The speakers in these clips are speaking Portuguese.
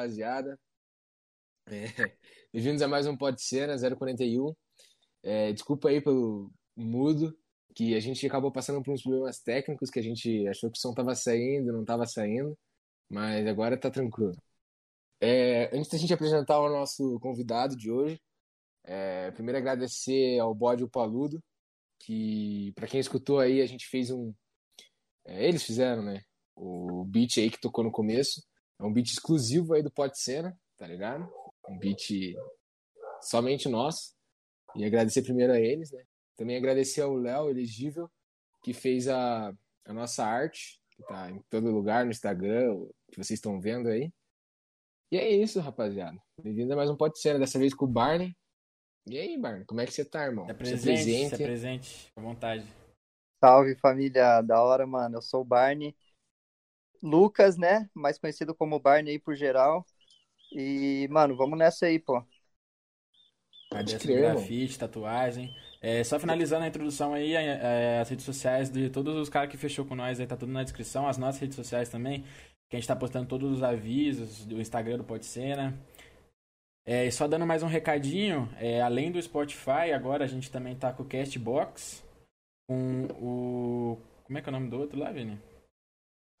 Rapaziada? É, Bem-vindos a mais um Pode Cena 041. É, desculpa aí pelo mudo, que a gente acabou passando por uns problemas técnicos que a gente achou que o som tava saindo, não tava saindo, mas agora tá tranquilo. É, antes da gente apresentar o nosso convidado de hoje, é, primeiro agradecer ao Bode Paludo, que para quem escutou aí, a gente fez um. É, eles fizeram, né? O beat aí que tocou no começo. É um beat exclusivo aí do Pode Cena, tá ligado? Um beat somente nosso. E agradecer primeiro a eles, né? Também agradecer ao Léo Elegível, que fez a, a nossa arte, que tá em todo lugar no Instagram, que vocês estão vendo aí. E é isso, rapaziada. Bem-vindo a mais um Pode Cena, dessa vez com o Barney. E aí, Barney, como é que você tá, irmão? Se apresente, se, se apresente, à vontade. Salve, família, da hora, mano. Eu sou o Barney. Lucas, né? Mais conhecido como Barney aí por geral. E, mano, vamos nessa aí, pô. Pode crer, grafite, tatuagem. É, só finalizando a introdução aí, é, é, as redes sociais de todos os caras que fechou com nós aí, tá tudo na descrição. As nossas redes sociais também, que a gente tá postando todos os avisos do Instagram do Pode Cena. É, e só dando mais um recadinho, é, além do Spotify, agora a gente também tá com o Castbox, com o... Como é que é o nome do outro lá, Vini?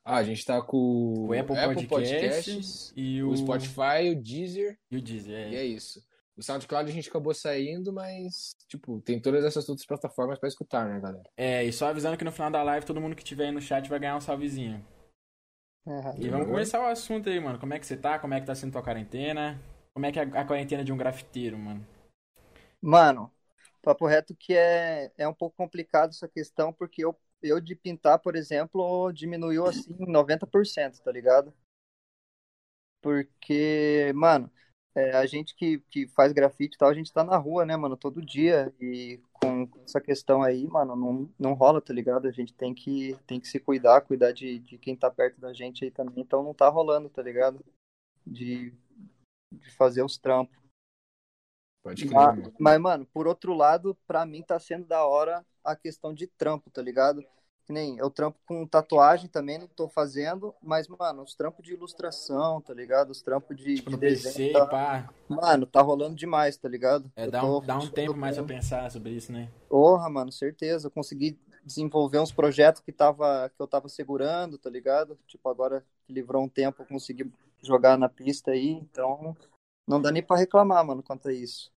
Ah, a gente tá com o Apple, Apple Podcasts, Podcasts e o... o Spotify, o Deezer. E o Deezer, é. E é isso. O SoundCloud a gente acabou saindo, mas, tipo, tem todas essas outras plataformas para escutar, né, galera? É, e só avisando que no final da live todo mundo que tiver aí no chat vai ganhar um salvezinho. É, e vamos começar o assunto aí, mano. Como é que você tá? Como é que tá sendo tua quarentena? Como é que é a quarentena de um grafiteiro, mano? Mano, papo reto que é, é um pouco complicado essa questão, porque eu eu de pintar, por exemplo, diminuiu assim 90%, tá ligado? Porque, mano, é, a gente que, que faz grafite e tal, a gente tá na rua, né, mano, todo dia. E com essa questão aí, mano, não, não rola, tá ligado? A gente tem que, tem que se cuidar, cuidar de, de quem tá perto da gente aí também. Então não tá rolando, tá ligado? De, de fazer os trampos. Pode crer. Mas, mas, mano, por outro lado, pra mim tá sendo da hora a questão de trampo, tá ligado? Que nem eu trampo com tatuagem também, não tô fazendo, mas, mano, os trampos de ilustração, tá ligado? Os trampos de, tipo, de desenho. PC, tá... pá. Mano, tá rolando demais, tá ligado? É, dá um, dá um tempo mais pra pensar sobre isso, né? Porra, mano, certeza. Eu consegui desenvolver uns projetos que, tava, que eu tava segurando, tá ligado? Tipo, agora livrou um tempo, eu consegui jogar na pista aí, então não dá nem pra reclamar, mano, quanto a isso.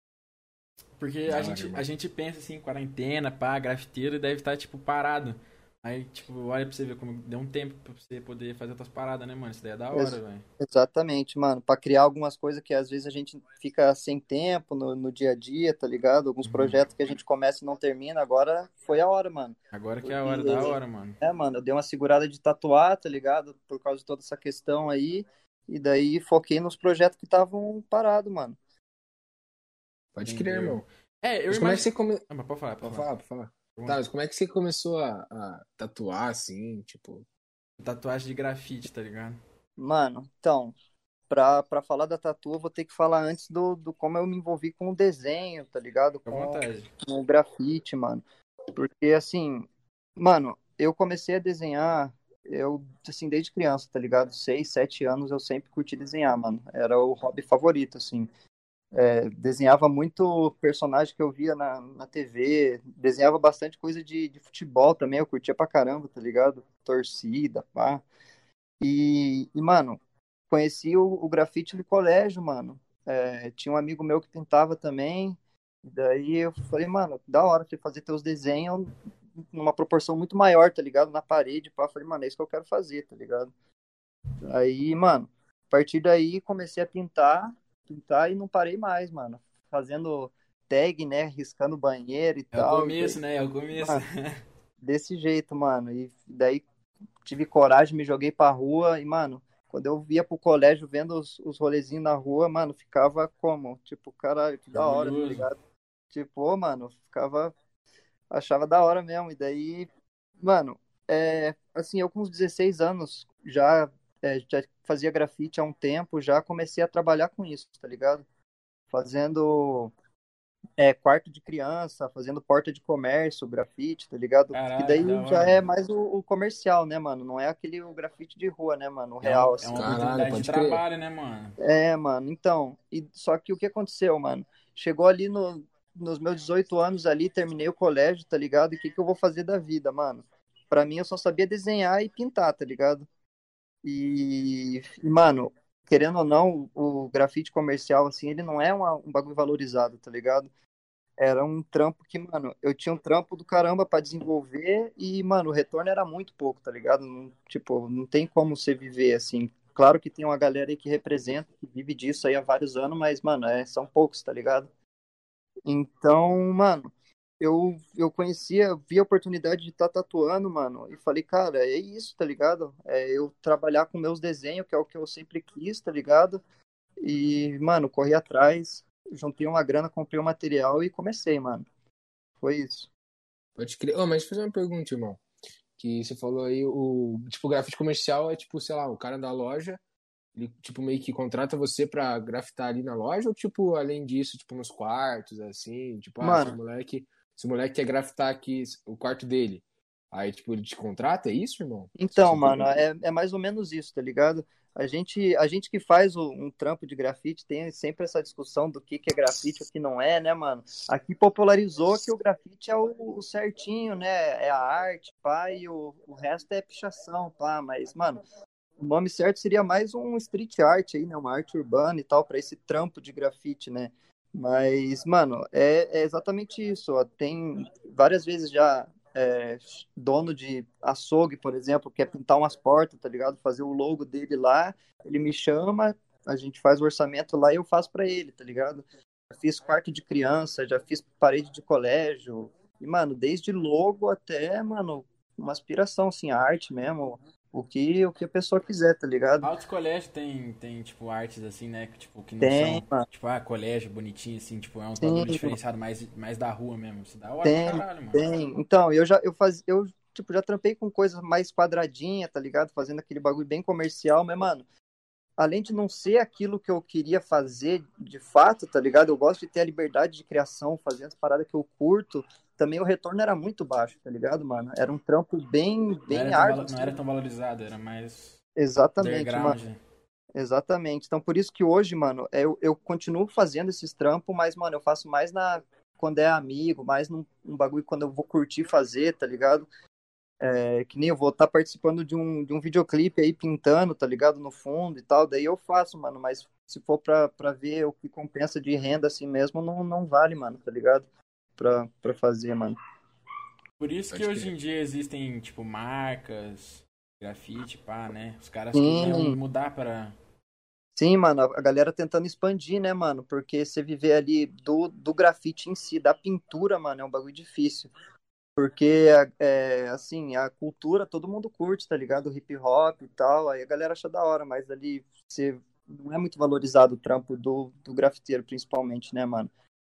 Porque a, gente, a gente pensa assim, quarentena, pá, grafiteiro, deve estar, tipo, parado. Aí, tipo, olha pra você ver como deu um tempo pra você poder fazer outras paradas, né, mano? Isso daí é da hora, velho. Exatamente, mano. Pra criar algumas coisas que às vezes a gente fica sem tempo no, no dia a dia, tá ligado? Alguns uhum. projetos que a gente começa e não termina, agora foi a hora, mano. Agora que é a hora, e, da hora, mano. É, mano, eu dei uma segurada de tatuar, tá ligado? Por causa de toda essa questão aí. E daí foquei nos projetos que estavam parados, mano. Pode crer, irmão. É, eu mas como é que você come... ah, mas pode falar, pode, pode falar. Pode falar. Tá, mas como é que você começou a, a, tatuar, assim, tipo... Tatuagem de grafite, tá ligado? Mano, então, pra, pra falar da tatu, eu vou ter que falar antes do, do como eu me envolvi com o desenho, tá ligado? Com, vontade. com o grafite, mano. Porque, assim, mano, eu comecei a desenhar, eu, assim, desde criança, tá ligado? Seis, sete anos eu sempre curti desenhar, mano. Era o hobby favorito, assim. É, desenhava muito personagem que eu via na, na TV, desenhava bastante coisa de, de futebol também, eu curtia pra caramba, tá ligado? Torcida, pá. E, e mano, conheci o, o, grafite no colégio, mano. É, tinha um amigo meu que pintava também, daí eu falei, mano, da hora você fazer teus desenhos numa proporção muito maior, tá ligado? Na parede, pá. Falei, mano, é isso que eu quero fazer, tá ligado? Aí, mano, a partir daí comecei a pintar pintar e não parei mais, mano. Fazendo tag, né? Riscando banheiro e é tal. É o começo, né? É o começo. Mano, desse jeito, mano. E daí tive coragem, me joguei pra rua e, mano, quando eu via pro colégio vendo os, os rolezinhos na rua, mano, ficava como? Tipo, caralho, que da hora, tá ligado? Tipo, mano, ficava. Achava da hora mesmo. E daí, mano, é, assim, eu com uns 16 anos já é, já fazia grafite há um tempo, já comecei a trabalhar com isso, tá ligado? Fazendo é, quarto de criança, fazendo porta de comércio, grafite, tá ligado? Caralho, e daí da já hora. é mais o, o comercial, né, mano? Não é aquele o grafite de rua, né, mano? O real, é, assim. É uma Caralho, oportunidade de pode crer. trabalho, né, mano? É, mano, então. E, só que o que aconteceu, mano? Chegou ali no, nos meus 18 anos ali, terminei o colégio, tá ligado? E o que, que eu vou fazer da vida, mano? Pra mim, eu só sabia desenhar e pintar, tá ligado? E, e, mano, querendo ou não, o, grafite comercial, assim, ele não é uma- um bagulho valorizado, tá ligado? Era um trampo que, mano, eu tinha um trampo do caramba pra desenvolver e, mano, o retorno era muito pouco, tá ligado? Não- tipo, não tem como você viver assim. Claro que tem uma galera aí que representa, que vive disso aí há vários anos, mas, mano, é, são poucos, tá ligado? Então, mano, eu, eu conhecia, vi a oportunidade de estar tatuando, mano, e falei, cara, é isso, tá ligado? É eu trabalhar com meus desenhos, que é o que eu sempre quis, tá ligado? E, mano, corri atrás, juntei uma grana, comprei o material e comecei, mano. Foi isso. Pode crer. Ô, mas deixa eu fazer uma pergunta, irmão. Que você falou aí, o tipo, o grafite comercial é tipo, sei lá, o cara da loja, ele tipo meio que contrata você pra grafitar ali na loja ou tipo, além disso, tipo nos quartos, assim, tipo, ah, Mano. esse moleque, esse moleque quer grafitar aqui o quarto dele. Aí, tipo, ele te contrata, é isso, irmão? Então, Você mano, é, é mais ou menos isso, tá ligado? A gente, a gente que faz o- um trampo de grafite tem sempre essa discussão do que, que é grafite e o que não é, né, mano? Aqui popularizou que o grafite é o, o certinho, né? É a arte, pá, e o, o resto é pichação, pá. Mas, mano, o nome certo seria mais um street art aí, né? Uma arte urbana e tal, pra esse trampo de grafite, né? Mas, mano, é, é exatamente isso. Tem várias vezes já é, dono de açougue, por exemplo, quer pintar umas portas, tá ligado? Fazer o logo dele lá, ele me chama, a gente faz o orçamento lá e eu faço pra ele, tá ligado? Já fiz quarto de criança, já fiz parede de colégio. E, mano, desde logo até, mano, uma aspiração, assim, a arte mesmo. O que, o que a pessoa quiser, tá ligado? Altos colégios tem, tem, tipo, artes assim, né? que, Tipo, que não Tem, são. mano. Tipo, ah, colégio bonitinho, assim, tipo, é um Sim, bagulho diferenciado mais, mais da rua mesmo. Isso dá hora Tem, caralho, mano. Tem. Então, eu já eu faz, eu tipo já trampei com coisas mais quadradinha, tá ligado? Fazendo aquele bagulho bem comercial, mas mano, além de não ser aquilo que eu queria fazer de fato, tá ligado? Eu gosto de ter a liberdade de criação, fazer as paradas que eu curto. Também o retorno era muito baixo, tá ligado, mano? Era um trampo bem bem árduo. não era tão valorizado, era mais Exatamente, mano. Exatamente. Então, por isso que hoje, mano, eu, eu continuo fazendo esses trampos, mas, mano, eu faço mais na quando é amigo, mais num, num bagulho quando eu vou curtir fazer, tá ligado? É, que nem eu vou estar participando de um, de um videoclipe aí pintando, tá ligado? No fundo e tal, daí eu faço, mano, mas se for pra, pra ver o que compensa de renda assim mesmo, não, não vale, mano, tá ligado? Pra, pra fazer, mano. Por isso que Pode hoje em dia existem, tipo, marcas, grafite, pá, né? Os caras Sim. querem mudar para. Sim, mano, a galera tentando expandir, né, mano? Porque você viver ali do, do grafite em si, da pintura, mano, é um bagulho difícil. Porque, é, assim, a cultura todo mundo curte, tá ligado? O hip hop e tal, aí a galera acha da hora, mas ali você não é muito valorizado o trampo do, do grafiteiro, principalmente, né, mano?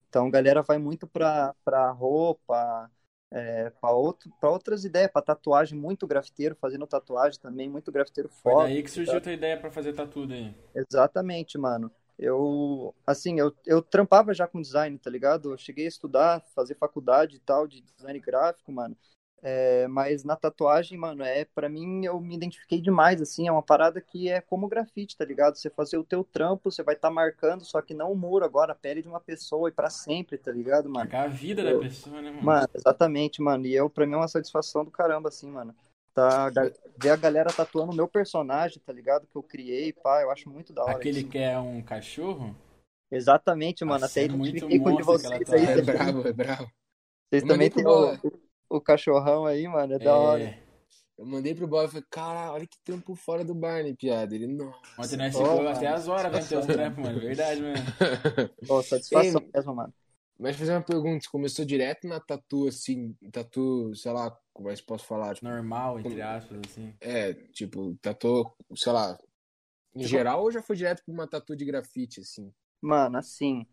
Então a galera vai muito pra, pra roupa, é, pra, outro, pra outras ideias, pra tatuagem, muito grafiteiro fazendo tatuagem também, muito grafiteiro Foi foda. daí que surgiu a tua ideia pra fazer tatu daí. Exatamente, mano. Eu, assim, eu, eu trampava já com design, tá ligado? Eu cheguei a estudar, fazer faculdade e tal, de design gráfico, mano. É, mas na tatuagem, mano, é, para mim, eu me identifiquei demais, assim, é uma parada que é como grafite, tá ligado? Você fazer o teu trampo, você vai estar marcando, só que não o muro agora, a pele de uma pessoa e pra sempre, tá ligado, mano? Marcar a vida da pessoa, né, mano? Mano, exatamente, mano. E eu, pra mim, é uma satisfação do caramba, assim, mano. Tá, ver a galera tatuando o meu personagem, tá ligado? Que eu criei, pá, eu acho muito da hora Aquele isso. que é um cachorro? Exatamente, mano. Nossa, Até é muito identifiquei com de vocês aí. É tatuagem. também. brabo, é brabo. Vocês Eu também tem o, o cachorrão aí, mano. É da hora. É, Eu mandei pro Bola e falei, cara, olha que trampo fora do Barney, piada. Ele, nossa. ontem nós ficou até as horas vendo teus trampos, mano. Verdade, mano. Pô, satisfação Ei, mesmo, mano. Mas fazer uma pergunta, você começou direto na tatu, assim, tatu, sei lá, como é que posso falar? Tipo, Normal, entre aspas, assim. é, tipo, tatu, sei lá, em Tipo- geral ou já foi direto pra uma tatu de grafite, assim? Mano, assim,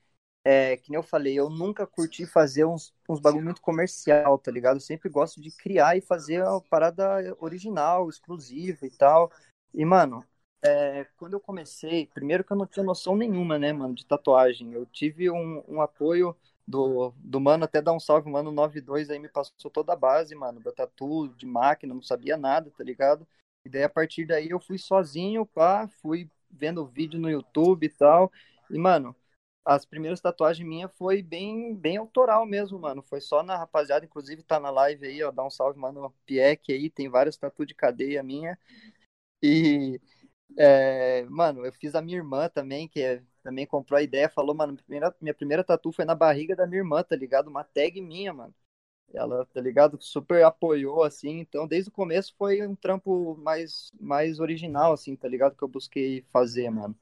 é, que nem eu falei, eu nunca curti fazer uns, uns bagulho muito comercial, tá ligado? Eu sempre gosto de criar e fazer a parada original, exclusiva e tal. E, mano, é, quando eu comecei, primeiro que eu não tinha noção nenhuma, né, mano, de tatuagem. Eu tive um, um apoio do, do mano, até dar um salve, mano, 92 aí me passou toda a base, mano, da tatu, de máquina, não sabia nada, tá ligado? E daí a partir daí eu fui sozinho, pá, fui vendo vídeo no YouTube e tal. E, mano, as primeiras tatuagens minhas foi bem, bem autoral mesmo, mano. Foi só na rapaziada, inclusive tá na live aí, ó. Dá um salve, mano. Pieck aí, tem várias tatu de cadeia minha. E, é, mano, eu fiz a minha irmã também, que é, também comprou a ideia, falou, mano, minha primeira, minha primeira tatu foi na barriga da minha irmã, tá ligado? Uma tag minha, mano. Ela, tá ligado? Super apoiou, assim. Então, desde o começo foi um trampo mais, mais original, assim, tá ligado? Que eu busquei fazer, mano.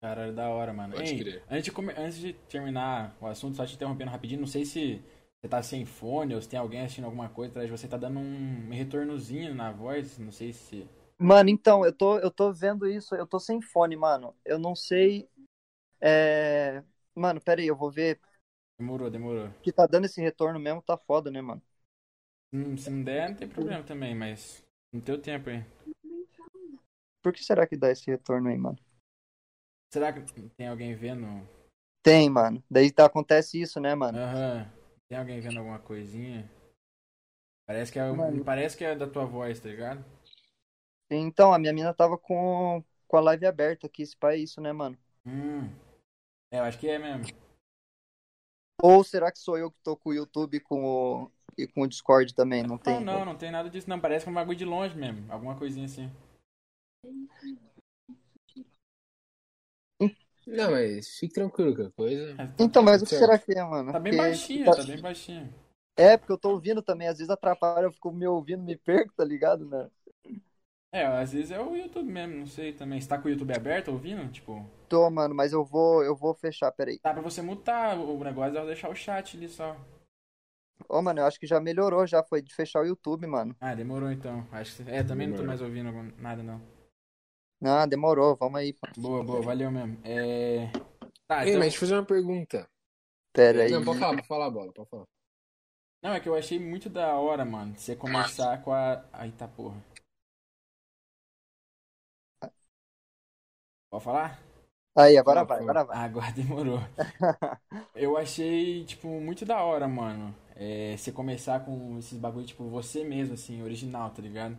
Caralho, da hora, mano. Ei, antes, de come... antes de terminar o assunto, só te interrompendo rapidinho, não sei se você tá sem fone ou se tem alguém assistindo alguma coisa atrás de você, tá dando um retornozinho na voz, não sei se... Mano, então, eu tô, eu tô vendo isso, eu tô sem fone, mano. Eu não sei... É... Mano, pera aí, eu vou ver Demorou, demorou. Que tá dando esse retorno mesmo, tá foda, né, mano? Hum, se não der, não tem problema também, mas no teu tempo aí. Por que será que dá esse retorno aí, mano? Será que tem alguém vendo? Tem, mano. Daí tá, acontece isso, né, mano? Aham. Uhum. Tem alguém vendo alguma coisinha? Parece que, é, parece que é da tua voz, tá ligado? Então, a minha mina tava com, com a live aberta aqui, esse pai é isso, né, mano? Hum. É, eu acho que é mesmo. Ou será que sou eu que tô com o YouTube com o, e com o Discord também? Não, tem? Não, não, não tem nada disso, não. Parece que é um bagulho de longe mesmo. Alguma coisinha assim. Não, mas fique tranquilo, que coisa. É, tá então, mas o que será que é, mano? Tá bem porque... baixinho, tá... tá bem baixinho. É, porque eu tô ouvindo também, às vezes atrapalha, eu fico me ouvindo, me perco, tá ligado, né? É, às vezes é o YouTube mesmo, não sei também. Você tá com o YouTube aberto ouvindo? Tipo. Tô, mano, mas eu vou, eu vou fechar, peraí. Dá pra você mutar o negócio, é deixar o chat ali só. Ô, oh, mano, eu acho que já melhorou, já foi de fechar o YouTube, mano. Ah, demorou então. Acho que... É, também demorou. não tô mais ouvindo nada, não. Ah, demorou, vamos aí. Boa, boa, valeu mesmo. É... Tá, Ei, então... mas deixa eu fazer uma pergunta. Pera aí. Não, pode falar, pode falar, bola, pode falar. Não, é que eu achei muito da hora, mano, você começar com a. Aí tá porra. Pode falar? Aí, agora vai, agora vai. Agora demorou. eu achei, tipo, muito da hora, mano. É, você começar com esses bagulho, tipo, você mesmo, assim, original, tá ligado?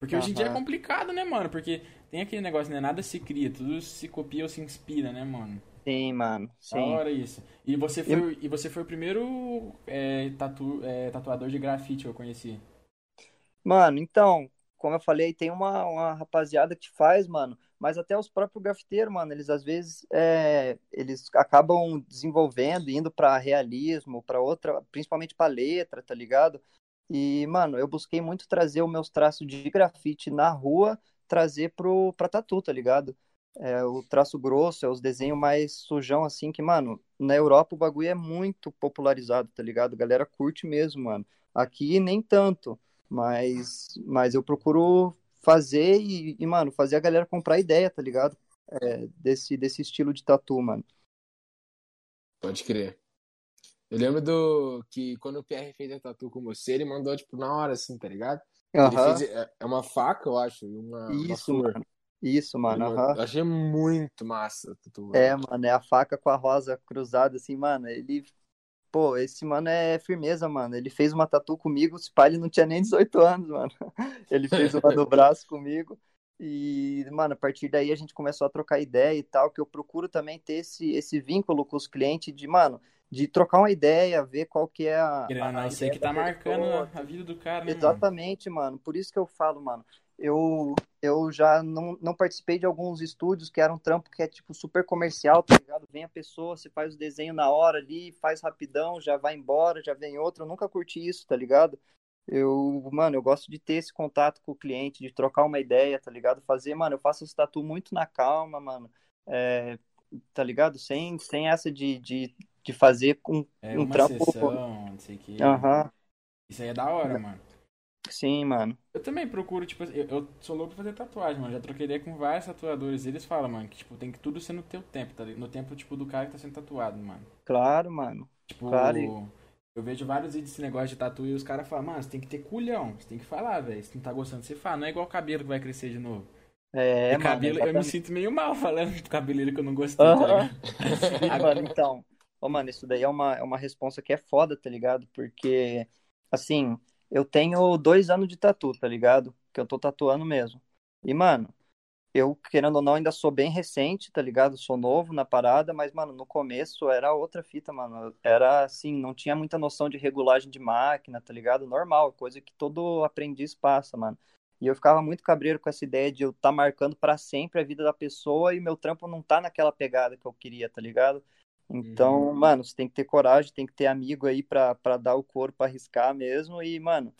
Porque hoje em dia é complicado, né, mano? Porque tem aquele negócio, né? Nada se cria, tudo se copia ou se inspira, né, mano? Sim, mano. Sim. Da hora isso. E você foi, eu... e você foi o primeiro é, tatu, é, tatuador de grafite que eu conheci. Mano, então, como eu falei, tem uma, uma rapaziada que faz, mano mas até os próprios grafiteiros, mano, eles às vezes é, eles acabam desenvolvendo, indo para realismo, para outra, principalmente para letra, tá ligado? E, mano, eu busquei muito trazer os meus traços de grafite na rua, trazer pro, pra tatu, tá ligado? É, o traço grosso, é os desenhos mais sujão, assim, que, mano, na Europa o bagulho é muito popularizado, tá ligado? A galera curte mesmo, mano. Aqui nem tanto, mas, mas eu procuro fazer e, e, mano, fazer a galera comprar ideia, tá ligado? É, desse, desse estilo de tatu, mano. Pode crer. Eu lembro do que quando o Pierre fez a tatu com você, ele mandou, tipo, na hora, assim, tá ligado? Uhum. Fez, é, é uma faca, eu acho, uma, Isso, uma mano. Isso, mano. Uhum. Eu achei muito massa. Tatu, é, mano, é a faca com a rosa cruzada, assim, mano. Ele pô, esse mano é firmeza, mano. Ele fez uma tatu comigo, o pai ele não tinha nem 18 anos, mano. Ele fez uma no braço comigo. E, mano, a partir daí a gente começou a trocar ideia e tal, que eu procuro também ter esse, esse vínculo com os clientes de, mano, de trocar uma ideia, ver qual que é a. Querendo, a, a sei que tá marcando a vida do cara, né? Exatamente, mano? mano. Por isso que eu falo, mano eu, eu já não, não participei de alguns estúdios que eram um trampo que é tipo super comercial, tá ligado? Vem a pessoa, você faz o desenho na hora ali, faz rapidão, já vai embora, já vem outro. Eu nunca curti isso, tá ligado? Eu, mano, eu gosto de ter esse contato com o cliente, de trocar uma ideia, tá ligado? Fazer, mano, eu faço esse tatu muito na calma, mano. É, tá ligado? Sem, sem essa de, de, de fazer um, é, um trampo. Sessão, não sei que. Uhum. Isso aí é da hora, mano. Sim, mano. Eu também procuro, tipo, eu, eu sou louco pra fazer tatuagem, mano. Já troquei ideia com vários tatuadores. E eles falam, mano, que, tipo, tem que tudo ser no teu tempo, tá No tempo, tipo, do cara que tá sendo tatuado, mano. Claro, mano. Tipo, claro. eu vejo vários vídeos desse negócio de tatu e os caras falam, mano, você tem que ter culhão. Você tem que falar, velho. Se não tá gostando, você fala. Não é igual o cabelo que vai crescer de novo. É, mano. Cabelo, eu me sinto meio mal falando do cabelo que eu não gostei, uhum. tá Agora, então. Ô, mano, isso daí é uma, é uma resposta que é foda, tá ligado? Porque, assim, eu tenho dois anos de tatu, tá ligado? Que eu tô tatuando mesmo. E, mano, eu, querendo ou não, ainda sou bem recente, tá ligado? Sou novo na parada, mas, mano, no começo era outra fita, mano. Era assim, não tinha muita noção de regulagem de máquina, tá ligado? Normal, coisa que todo aprendiz passa, mano. E eu ficava muito cabreiro com essa ideia de eu estar tá marcando para sempre a vida da pessoa e meu trampo não tá naquela pegada que eu queria, tá ligado? Então, uhum. mano, você tem que ter coragem, tem que ter amigo aí pra, pra dar o couro pra arriscar mesmo. E, mano,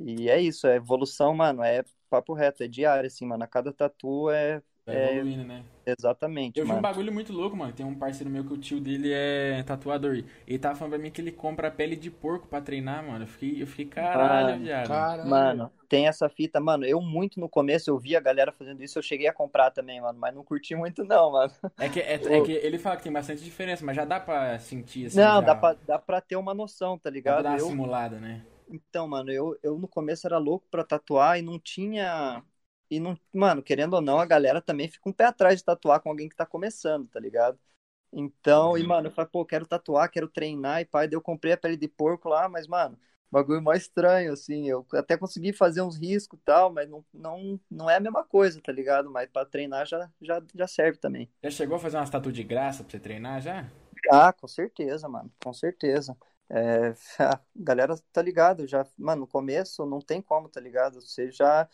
e é isso, é evolução, mano, é papo reto, é diário, assim, mano. A cada tatu é. É evoluindo, né? Exatamente. Eu vi um bagulho muito louco, mano. Tem um parceiro meu que o tio dele é tatuador. Ele tava falando pra mim que ele compra pele de porco pra treinar, mano. Eu fiquei, eu fiquei caralho, viado. Caralho. Mano, tem essa fita, mano. Eu muito no começo, eu vi a galera fazendo isso, eu cheguei a comprar também, mano. Mas não curti muito, não, mano. É que, é, é que ele fala que tem bastante diferença, mas já dá pra sentir assim. Não, já... dá, pra, dá pra ter uma noção, tá ligado? Dá pra dar uma eu... simulada, né? Então, mano, eu, eu no começo era louco pra tatuar e não tinha. E não, mano, querendo ou não, a galera também fica um pé atrás de tatuar com alguém que tá começando, tá ligado? Então, uhum. e, mano, eu falei, pô, quero tatuar, quero treinar, e pai, daí eu comprei a pele de porco lá, mas, mano, bagulho mais estranho, assim, eu até consegui fazer uns riscos e tal, mas não, não, não é a mesma coisa, tá ligado? Mas pra treinar já, já, já serve também. Já chegou a fazer umas tatu de graça pra você treinar já? Ah, com certeza, mano, com certeza. É, a galera tá ligado, já, mano, no começo não tem como, tá ligado? Você já,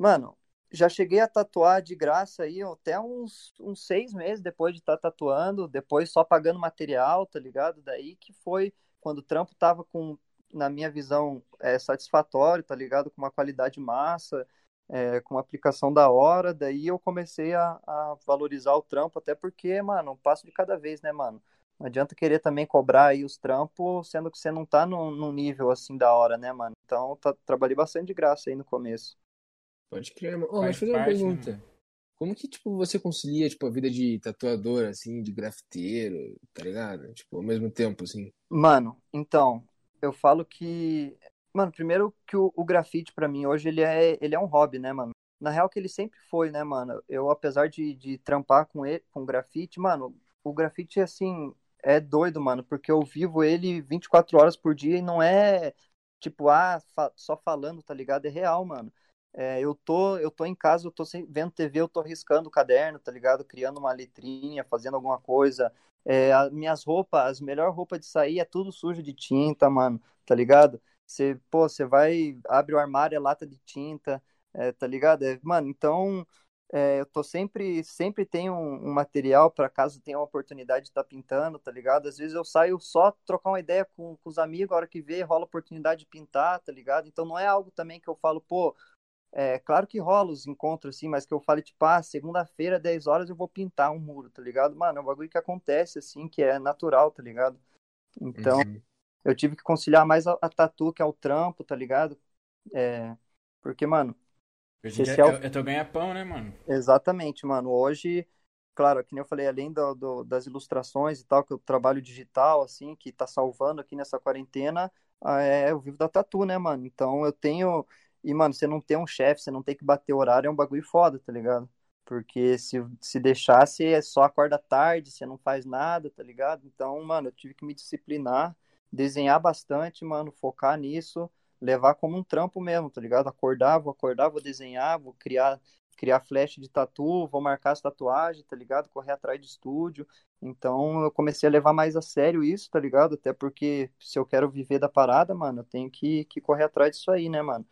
mano, já cheguei a tatuar de graça aí até uns, uns seis meses depois de estar tá tatuando, depois só pagando material, tá ligado? Daí que foi quando o trampo tava com, na minha visão, é, satisfatório, tá ligado? Com uma qualidade massa, é, com uma aplicação da hora, daí eu comecei a, a valorizar o trampo, até porque, mano, um passo de cada vez, né, mano? Não adianta querer também cobrar aí os trampos, sendo que você não tá num, nível assim da hora, né, mano? Então, tá, trabalhei bastante de graça aí no começo. Pode crer, mano. Oh, mas fazer uma pergunta. Né? Como que, tipo, você concilia, tipo, a vida de tatuador, assim, de grafiteiro, tá ligado? Tipo, ao mesmo tempo, assim. Mano, então, eu falo que... Mano, primeiro que o, o grafite, para mim, hoje, ele é, ele é um hobby, né, mano? Na real que ele sempre foi, né, mano? Eu, apesar de, de trampar com ele, com grafite, mano, o grafite, assim, é doido, mano, porque eu vivo ele 24 horas por dia e não é tipo, ah, fa só falando, tá ligado? É real, mano. É, eu tô eu tô em casa, eu tô vendo TV, eu tô riscando o caderno, tá ligado? Criando uma letrinha, fazendo alguma coisa. É, as minhas roupas, as melhores roupas de sair é tudo sujo de tinta, mano, tá ligado? Você, pô, você vai, abre o armário, é lata de tinta, é, tá ligado? É, mano, então é, eu tô sempre, sempre tenho um, um material para caso tenha uma oportunidade de estar tá pintando, tá ligado? Às vezes eu saio só trocar uma ideia com, com os amigos, a hora que vê, rola a oportunidade de pintar, tá ligado? Então não é algo também que eu falo, pô, é claro que rola os encontros assim, mas que eu fale, tipo, ah, segunda-feira, 10 horas eu vou pintar um muro, tá ligado? Mano, é um bagulho que acontece, assim, que é natural, tá ligado? Então, uhum. eu tive que conciliar mais a, a tatu, que é o trampo, tá ligado? É, porque, mano, Hoje é, é, é teu ganha-pão, né, mano? Exatamente, mano. Hoje, claro, que nem eu falei, além do, do, das ilustrações e tal, que eu trabalho digital, assim, que tá salvando aqui nessa quarentena, ah, é, eu vivo da tatu, né, mano? Então eu tenho. E, mano, você não tem um chefe, você não tem que bater horário, é um bagulho foda, tá ligado? Porque se, se deixasse, é só acorda tarde, você não faz nada, tá ligado? Então, mano, eu tive que me disciplinar, desenhar bastante, mano, focar nisso levar como um trampo mesmo, tá ligado? Acordar, vou acordar, vou desenhar, vou criar criar flash de tatu, vou marcar as tatuagens, tá ligado? Correr atrás de estúdio. Então eu comecei a levar mais a sério isso, tá ligado? Até porque se eu quero viver da parada, mano, eu tenho que, que correr atrás disso aí, né, mano?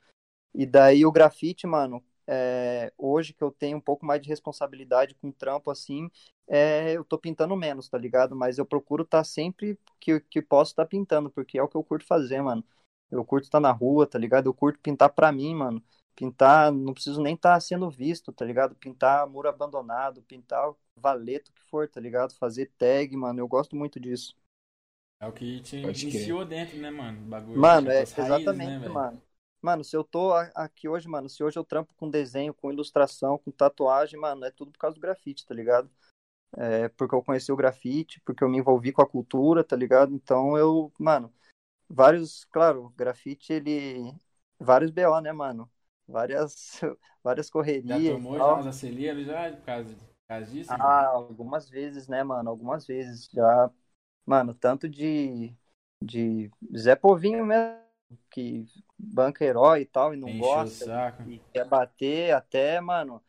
E daí o grafite, mano, é, hoje que eu tenho um pouco mais de responsabilidade com o trampo, assim, é, eu tô pintando menos, tá ligado? Mas eu procuro estar tá sempre que, que posso estar tá pintando, porque é o que eu curto fazer, mano. Eu curto estar na rua, tá ligado? Eu curto pintar pra mim, mano. Pintar, não preciso nem estar tá sendo visto, tá ligado? Pintar muro abandonado, pintar valeto que for, tá ligado? Fazer tag, mano. Eu gosto muito disso. É o que te iniciou dentro, né, mano? Bagulho, mano, é, raízes, exatamente, né, mano. Mano, se eu tô aqui hoje, mano, se hoje eu trampo com desenho, com ilustração, com tatuagem, mano, é tudo por causa do grafite, tá ligado? É porque eu conheci o grafite, porque eu me envolvi com a cultura, tá ligado? Então eu, mano, vários, claro, grafite ele vários BO, né, mano? Várias várias correrias. Já tomou já umas acelias já por causa, por causa disso? Ah, algumas vezes, né, mano? Algumas vezes já mano, tanto de, de Zé Povinho mesmo, que banca herói e tal, e não Enche gosta, e quer bater até, mano,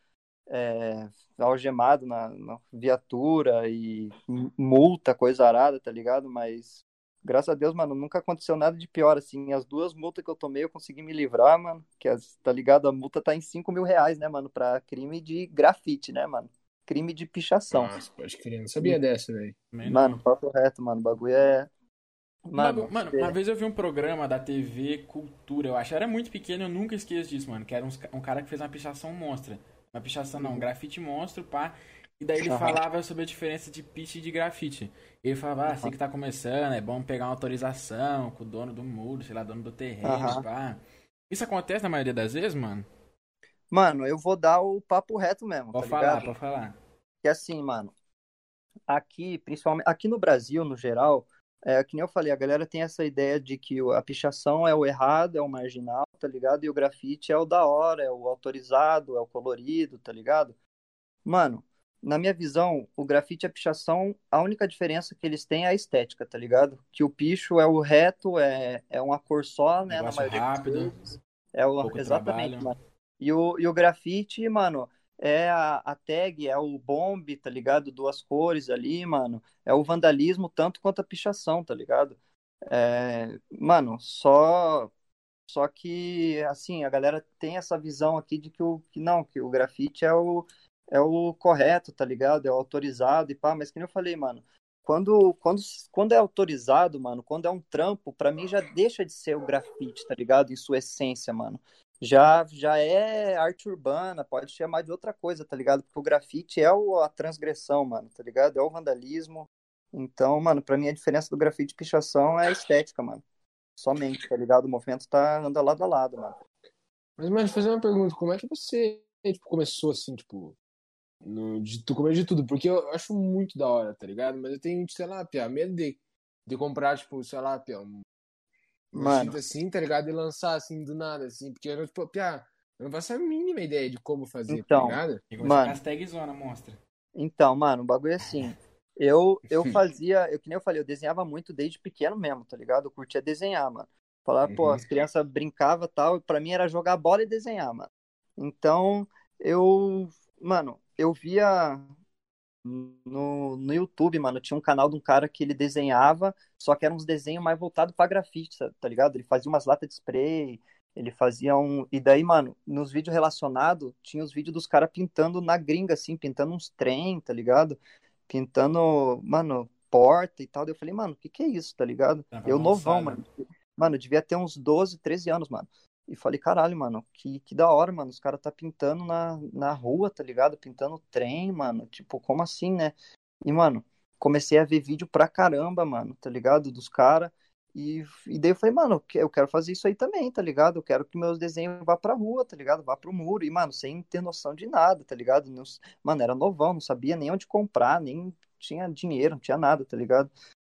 é, algemado na, na, viatura e multa, coisa arada, tá ligado? Mas graças a Deus, mano, nunca aconteceu nada de pior, assim. As duas multas que eu tomei, eu consegui me livrar, mano. Que, as, tá ligado? A multa tá em 5 mil reais, né, mano? Pra crime de grafite, né, mano? Crime de pichação. Nossa, pode crer, não sabia e... dessa, velho. Mano, papo reto, mano. O bagulho é. Mano, mano, uma vez eu vi um programa da TV Cultura, eu acho, era muito pequeno, eu nunca esqueço disso, mano. Que era uns, um cara que fez uma pichação monstra. Uma pichação não, um grafite monstro, pá. E daí ele falava sobre a diferença de pitch e de grafite. Ele falava, ah, você que tá começando, é bom pegar uma autorização com o dono do muro, sei lá, dono do terreno, uhum. pá. Isso acontece na maioria das vezes, mano? Mano, eu vou dar o papo reto mesmo. Pode tá falar, ligado? pode falar. Que assim, mano, aqui, principalmente, aqui no Brasil, no geral, é, que nem eu falei, a galera tem essa ideia de que a pichação é o errado, é o marginal, tá ligado? E o grafite é o da hora, é o autorizado, é o colorido, tá ligado? Mano, na minha visão, o grafite e a pichação, a única diferença que eles têm é a estética, tá ligado? Que o picho é o reto, é, é uma cor só, né? na maioria rápido, É o, exatamente, mano. E o, e o grafite, mano, é a, a tag, é o bomb, tá ligado? Duas cores ali, mano. É o vandalismo tanto quanto a pichação, tá ligado? É, mano, só só que assim, a galera tem essa visão aqui de que o que não, que o grafite é o é o correto, tá ligado? É o autorizado e pá, mas que eu falei, mano, quando, quando, quando é autorizado, mano, quando é um trampo, para mim já deixa de ser o grafite, tá ligado? Em sua essência, mano. Já, já é arte urbana, pode chamar de outra coisa, tá ligado? Porque o grafite é o, a transgressão, mano, tá ligado? É o vandalismo. Então, mano, pra mim a diferença do grafite e pichação é a estética, mano. Somente, tá ligado? O movimento tá, anda lado a lado, mano. Mas, mano, fazer uma pergunta, como é que você tipo, começou assim, tipo, no, de, do começo de tudo, porque eu acho muito da hora, tá ligado? Mas eu tenho, sei lá, pia, medo de, de comprar, tipo, sei lá, pia, um, Mano. assim, tá ligado? E lançar assim do nada, assim, porque eu, tipo, pia, eu não faço a mínima ideia de como fazer, tá então, tá ligado? Mano, hashtag zona, mostra. Então, mano, o bagulho é assim. Eu, eu fazia, eu que nem eu falei, eu desenhava muito desde pequeno mesmo, tá ligado? Eu curtia desenhar, mano. Falar, uhum. pô, as crianças brincavam e tal, e pra mim era jogar bola e desenhar, mano. Então, eu, mano, eu via no, no YouTube, mano, tinha um canal de um cara que ele desenhava, só que eram uns desenhos mais voltados pra grafite, tá ligado? Ele fazia umas latas de spray, ele fazia um. E daí, mano, nos vídeos relacionados, tinha os vídeos dos caras pintando na gringa, assim, pintando uns trem, tá ligado? Pintando, mano, porta e tal. Daí eu falei, mano, o que que é isso, tá ligado? eu novão, mano. Mano, devia ter uns 12, 13 anos, mano. E falei, caralho, mano, que, que da hora, mano. Os caras tá pintando na, na rua, tá ligado? Pintando trem, mano. Tipo, como assim, né? E, mano, comecei a ver vídeo pra caramba, mano, tá ligado? Dos caras. E, e daí eu falei, mano, eu quero fazer isso aí também, tá ligado? Eu quero que meus desenhos vá pra rua, tá ligado? Vá pro muro. E, mano, sem ter noção de nada, tá ligado? Mano, era novão, não sabia nem onde comprar, nem tinha dinheiro, não tinha nada, tá ligado?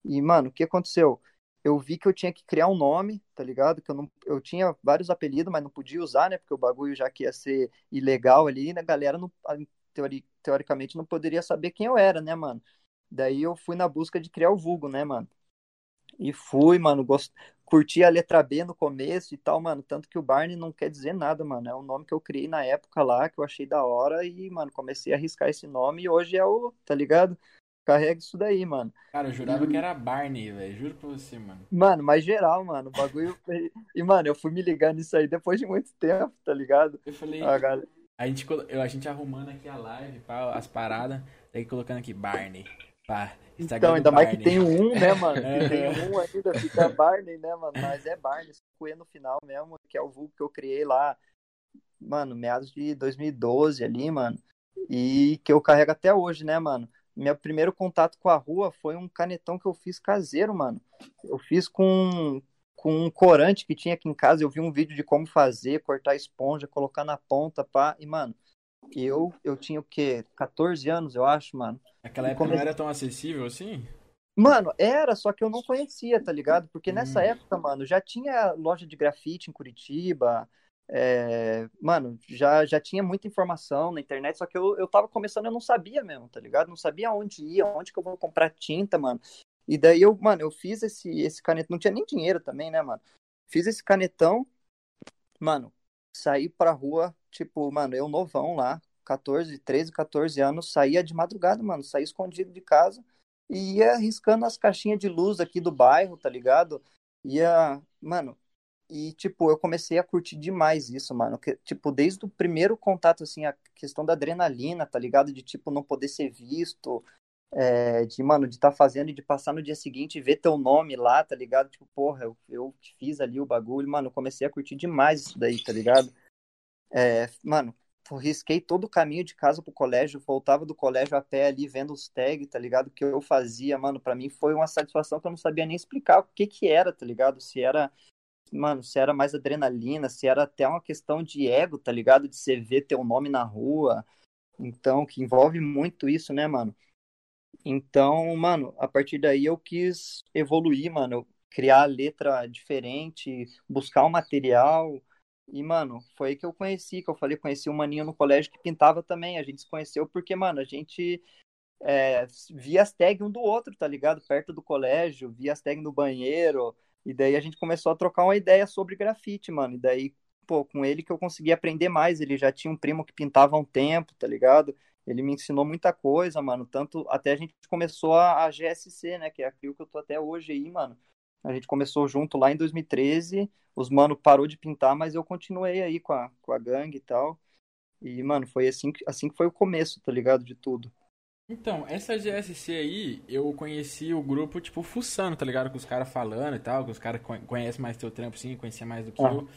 E, mano, o que aconteceu? Eu vi que eu tinha que criar um nome, tá ligado? Que eu não, eu tinha vários apelidos, mas não podia usar, né? Porque o bagulho já que ia ser ilegal ali, né? A galera não, teori, teoricamente não poderia saber quem eu era, né, mano? Daí eu fui na busca de criar o vulgo, né, mano? E fui, mano, gost... curti a letra B no começo e tal, mano. Tanto que o Barney não quer dizer nada, mano. É um nome que eu criei na época lá, que eu achei da hora e, mano, comecei a arriscar esse nome e hoje é o, tá ligado? Carrega isso daí, mano. Cara, eu jurava e... que era Barney, velho. Juro pra você, mano. Mano, mas geral, mano. O bagulho. e, mano, eu fui me ligando nisso aí depois de muito tempo, tá ligado? Eu falei. Ah, galera... a, gente, a gente arrumando aqui a live, pá, as paradas. Daí colocando aqui Barney. Pá. Instagram então, ainda mais que tem um, né, mano? tem um ainda, fica Barney, né, mano? Mas é Barney, com E no final mesmo, que é o vulgo que eu criei lá, mano, meados de 2012 ali, mano. E que eu carrego até hoje, né, mano? Meu primeiro contato com a rua foi um canetão que eu fiz caseiro, mano. Eu fiz com, com um corante que tinha aqui em casa. Eu vi um vídeo de como fazer, cortar esponja, colocar na ponta, pá. E, mano, eu, eu tinha o quê? 14 anos, eu acho, mano. Naquela época come... não era tão acessível assim? Mano, era, só que eu não conhecia, tá ligado? Porque nessa hum. época, mano, já tinha loja de grafite em Curitiba, é, mano, já, já tinha muita informação na internet, só que eu, eu tava começando, eu não sabia mesmo, tá ligado? Não sabia onde ia, onde que eu vou comprar tinta, mano. E daí eu, mano, eu fiz esse, esse canetão, não tinha nem dinheiro também, né, mano? Fiz esse canetão, mano, saí pra rua, tipo, mano, eu novão lá, 14, 13, 14 anos, saía de madrugada, mano, saía escondido de casa e ia riscando as caixinhas de luz aqui do bairro, tá ligado? Ia, mano, e, tipo, eu comecei a curtir demais isso, mano. Que, tipo, desde o primeiro contato, assim, a questão da adrenalina, tá ligado? De, tipo, não poder ser visto, é, de, mano, de estar tá fazendo e de passar no dia seguinte e ver teu nome lá, tá ligado? Tipo, porra, eu, eu fiz ali o bagulho, mano, comecei a curtir demais isso daí, tá ligado? É, mano, risquei todo o caminho de casa pro colégio, voltava do colégio a pé ali, vendo os tags, tá ligado? Que eu fazia, mano, para mim foi uma satisfação que eu não sabia nem explicar o que que era, tá ligado? Se era, mano, se era mais adrenalina, se era até uma questão de ego, tá ligado? De você ver teu nome na rua. Então, que envolve muito isso, né, mano? Então, mano, a partir daí eu quis evoluir, mano, criar letra diferente, buscar um material. E, mano, foi aí que eu conheci, que eu falei, conheci um maninho no colégio que pintava também. A gente se conheceu porque, mano, a gente é, via as tags um do outro, tá ligado? Perto do colégio, via as tags no banheiro. E daí a gente começou a trocar uma ideia sobre grafite, mano. E daí, pô, com ele que eu consegui aprender mais. Ele já tinha um primo que pintava há um tempo, tá ligado? Ele me ensinou muita coisa, mano. Tanto até a gente começou a, a GSC, né? Que é aquilo que eu tô até hoje aí, mano. A gente começou junto lá em 2013. Os mano parou de pintar, mas eu continuei aí com a, com a gangue e tal. E, mano, foi assim, assim que foi o começo, tá ligado? De tudo. Então, essa GSC aí, eu conheci o grupo, tipo, fuçando, tá ligado? Com os caras falando e tal, que os caras conhecem mais teu trampo, sim, conhecia mais do que ah. eu.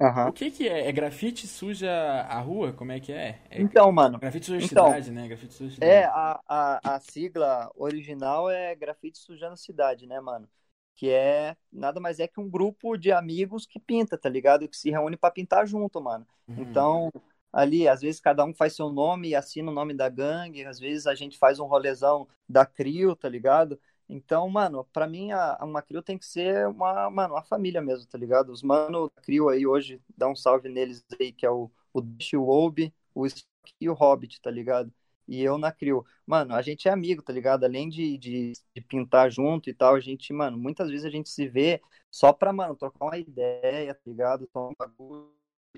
Uhum. O que que é? É grafite suja a rua? Como é que é? é então, mano. Grafite suja então, cidade, né? Grafite suja cidade. É, a, a, a sigla original é grafite sujando cidade, né, mano? Que é nada mais é que um grupo de amigos que pinta, tá ligado? Que se reúne para pintar junto, mano. Uhum. Então, ali, às vezes cada um faz seu nome e assina o nome da gangue, às vezes a gente faz um rolezão da CRIO, tá ligado? Então, mano, pra mim a, uma Crio tem que ser uma, mano, uma família mesmo, tá ligado? Os mano da Crio aí hoje, dá um salve neles aí, que é o, o Dash, o Obi, o Spock e o Hobbit, tá ligado? E eu na Crio. Mano, a gente é amigo, tá ligado? Além de, de, de, pintar junto e tal, a gente, mano, muitas vezes a gente se vê só pra, mano, trocar uma ideia, tá ligado? Tomar um bagulho,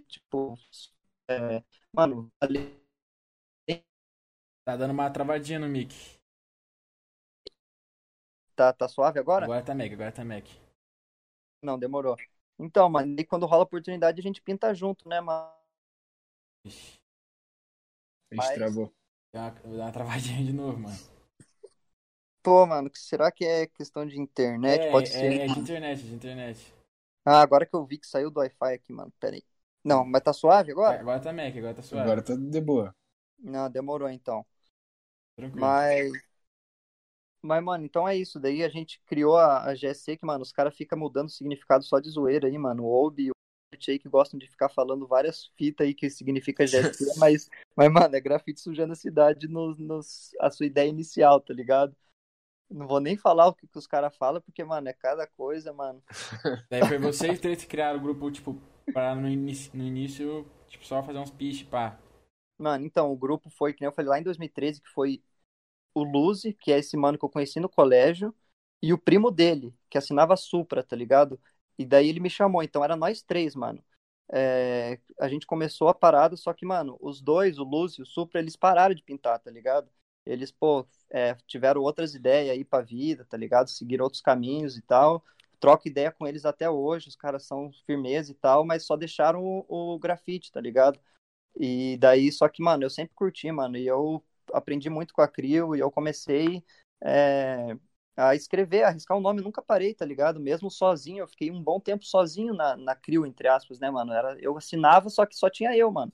tipo, é, mano, ali... Tá dando uma travadinha no mic. Tá, tá suave agora? Agora tá Mac, agora tá Mac. Não, demorou. Então, mano, e quando rola oportunidade a gente pinta junto, né, mano? Ixi. Mas... travou. Vou dar uma travadinha de novo, mano. Pô, mano, será que é questão de internet? É, Pode é, ser. É de internet, de internet. Ah, agora que eu vi que saiu do Wi-Fi aqui, mano. Pera aí. Não, mas tá suave agora? Agora tá Mac, agora tá suave. Agora tá de boa. Não, demorou então. Tranquilo. Mas mas, mano, então é isso. Daí a gente criou a, a GSC, que, mano, os caras ficam mudando o significado só de zoeira aí, mano. O Obi e o aí que gostam de ficar falando várias fitas aí que significa GSC, mas, mas, mano, é grafite sujando a cidade no, no, a sua ideia inicial, tá ligado? Não vou nem falar o que, que os caras falam, porque, mano, é cada coisa, mano. Daí foi vocês três que criaram o grupo, tipo, para no início, no início tipo, só fazer uns pitch, pá. Mano, então, o grupo foi, que nem eu falei lá em 2013, que foi o Luzi, que é esse mano que eu conheci no colégio, e o primo dele, que assinava Supra, tá ligado? E daí ele me chamou, então era nós três, mano. É, a gente começou a parada, só que, mano, os dois, o Luzi e o Supra, eles pararam de pintar, tá ligado? Eles, pô, é, tiveram outras ideias aí pra vida, tá ligado? Seguiram outros caminhos e tal. Troco ideia com eles até hoje, os caras são firmeza e tal, mas só deixaram o, o grafite, tá ligado? E daí, só que, mano, eu sempre curti, mano, e eu aprendi muito com a Crio e eu comecei é, a escrever, a arriscar o nome, nunca parei, tá ligado? Mesmo sozinho, eu fiquei um bom tempo sozinho na, na Crio, entre aspas, né, mano? Era, eu assinava, só que só tinha eu, mano.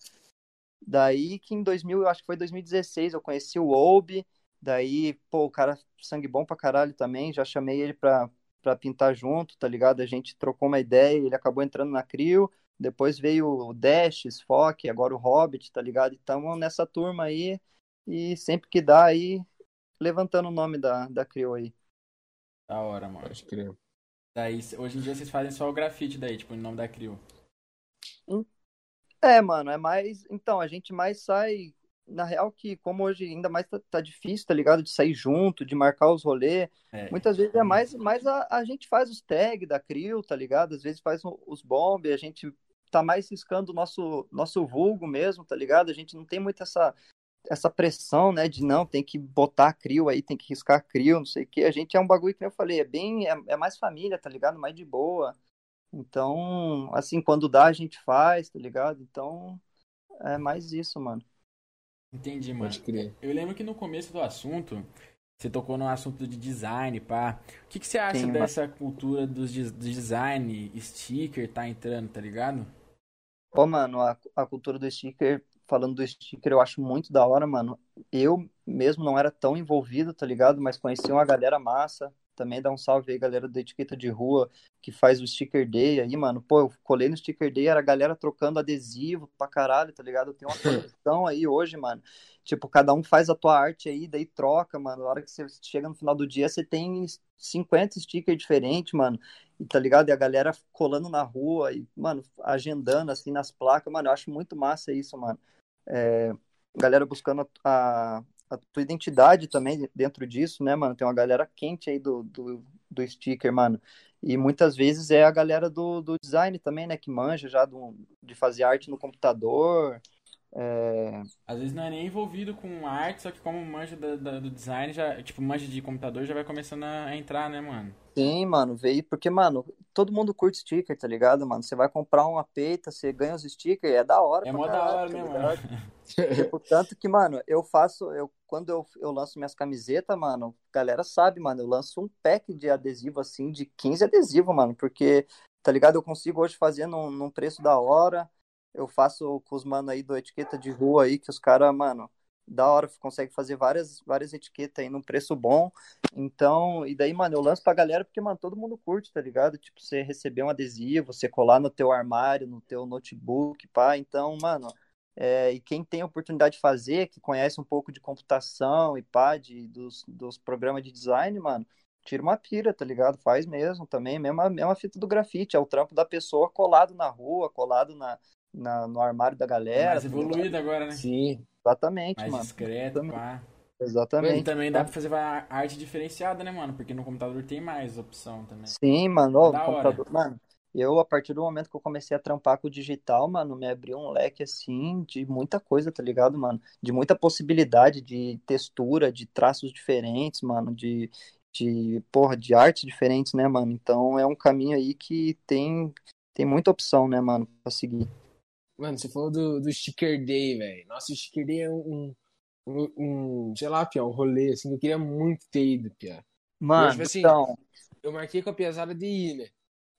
Daí que em 2000, eu acho que foi 2016, eu conheci o Obi, daí, pô, o cara sangue bom pra caralho também, já chamei ele pra, pra pintar junto, tá ligado? A gente trocou uma ideia, ele acabou entrando na Crio, depois veio o Dash, Spock, agora o Hobbit, tá ligado? Então, nessa turma aí, e sempre que dá aí, levantando o nome da, da Crio aí. Da hora, mano. Pode crer. Daí, hoje em dia vocês fazem só o grafite daí, tipo, em nome da Crio. É, mano, é mais. Então, a gente mais sai na real que como hoje ainda mais tá, tá difícil, tá ligado? De sair junto, de marcar os rolês. É. Muitas vezes é mais, mais a, a gente faz os tags da CRIO, tá ligado? Às vezes faz os bomb, a gente tá mais riscando o nosso, nosso vulgo mesmo, tá ligado? A gente não tem muito essa, essa pressão, né, de não, tem que botar CRIO aí, tem que riscar CRIO, não sei o que. A gente é um bagulho que eu falei, é bem, é, é mais família, tá ligado? Mais de boa. Então, assim, quando dá, a gente faz, tá ligado? Então, é mais isso, mano. Entendi, mano. Eu lembro que no começo do assunto, você tocou no assunto de design, pá. O que, que você acha Sim, dessa mas... cultura dos de, design, sticker tá entrando, tá ligado? Pô, mano, a, a cultura do sticker, falando do sticker, eu acho muito da hora, mano. Eu mesmo não era tão envolvido, tá ligado? Mas conheci uma galera massa, também dá um salve aí, galera da Etiqueta de Rua, que faz o Sticker Day aí, mano. Pô, eu colei no Sticker Day, era a galera trocando adesivo pra caralho, tá ligado? Tenho uma coleção aí hoje, mano. Tipo, cada um faz a tua arte aí, daí troca, mano. Na hora que você chega no final do dia, você tem 50 stickers diferentes, mano. E tá ligado? E a galera colando na rua e, mano, agendando assim nas placas, mano. Eu acho muito massa isso, mano. É, galera buscando a, a tua identidade também dentro disso, né, mano? Tem uma galera quente aí do, do, do sticker, mano. E muitas vezes é a galera do, do design também, né? Que manja já do, de fazer arte no computador. É... Às vezes não é nem envolvido com arte, só que como manja do, do design, já, tipo, manja de computador já vai começando a entrar, né, mano? Sim, mano, veio, porque, mano, todo mundo curte sticker, tá ligado, mano? Você vai comprar uma peita, você ganha os stickers, é da hora. É mó da hora, né, mano? tipo, tanto que, mano, eu faço, eu, quando eu, eu lanço minhas camisetas, mano, galera sabe, mano, eu lanço um pack de adesivo, assim, de 15 adesivos, mano, porque, tá ligado, eu consigo hoje fazer num, num preço da hora, eu faço com os mano aí do etiqueta de rua aí, que os caras, mano, da hora, consegue fazer várias, várias etiquetas aí num preço bom. Então, e daí, mano, eu lanço pra galera porque, mano, todo mundo curte, tá ligado? Tipo, você receber um adesivo, você colar no teu armário, no teu notebook, pá. Então, mano, é, e quem tem a oportunidade de fazer, que conhece um pouco de computação e pá, de, dos, dos programas de design, mano, tira uma pira, tá ligado? Faz mesmo também, mesma, mesma fita do grafite, é o trampo da pessoa colado na rua, colado na, na, no armário da galera. Mais evoluído agora, né? Sim, exatamente, Mais mano. discreto, pá. Exatamente. E também dá pra fazer arte diferenciada, né, mano? Porque no computador tem mais opção também. Sim, mano. É computador, mano, eu, a partir do momento que eu comecei a trampar com o digital, mano, me abriu um leque, assim, de muita coisa, tá ligado, mano? De muita possibilidade de textura, de traços diferentes, mano, de, de porra, de artes diferentes, né, mano? Então é um caminho aí que tem, tem muita opção, né, mano, pra seguir. Mano, você falou do, do Sticker Day, velho. Nossa, o Sticker Day é um, um, um, sei lá, Pia, um rolê, assim, eu queria muito ter ido, Pia. Mano, eu, tipo, assim, então... eu marquei com a pesada de ir, né?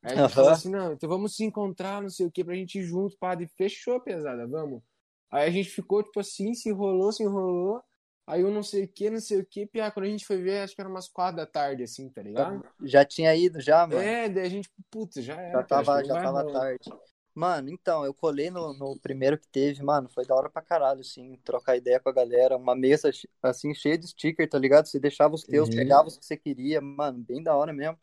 Aí a gente falou assim, não, então vamos se encontrar, não sei o que, pra gente ir junto, padre. Fechou a pesada, vamos. Aí a gente ficou, tipo assim, se enrolou, se enrolou. Aí eu não sei o que, não sei o que, Pia, quando a gente foi ver, acho que era umas quatro da tarde, assim, tá ligado? Já tinha ido, já, mano? É, daí a gente, puta, já era. Já tava, já tava tarde. Mano, então, eu colei no, no primeiro que teve, mano, foi da hora pra caralho, assim, trocar ideia com a galera, uma mesa, assim, cheia de sticker, tá ligado? Você deixava os teus, uhum. pegava os que você queria, mano, bem da hora mesmo.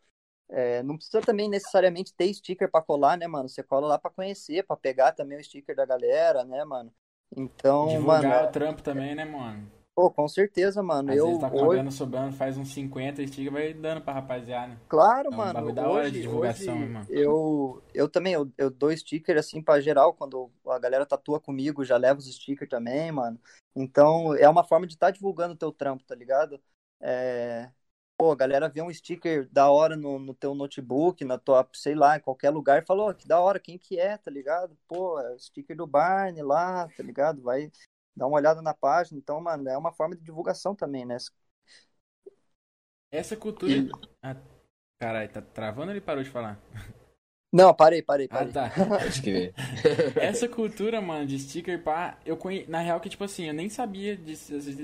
É, não precisa também necessariamente ter sticker pra colar, né, mano? Você cola lá pra conhecer, pra pegar também o sticker da galera, né, mano? Então, Divulgar mano... o trampo também, né, mano? Pô, com certeza, mano. Às eu vezes tá hoje... sobrando, faz uns 50 stickers vai dando pra rapaziada. Claro, é um mano. da hora de divulgação, mano. Eu, eu também, eu, eu dou sticker assim pra geral, quando a galera tatua comigo, já levo os stickers também, mano. Então, é uma forma de estar tá divulgando o teu trampo, tá ligado? É... Pô, a galera vê um sticker da hora no, no teu notebook, na tua, sei lá, em qualquer lugar, e falou, oh, que da hora, quem que é, tá ligado? Pô, é o sticker do Barney lá, tá ligado? Vai, dá uma olhada na página. Então, mano, é uma forma de divulgação também, né? Essa cultura. E... Ah, caralho, tá travando ou ele parou de falar? Não, parei, parei, parei. Ah, tá. Acho que Essa cultura, mano, de sticker, pá, eu conhe... na real que, tipo assim, eu nem sabia de,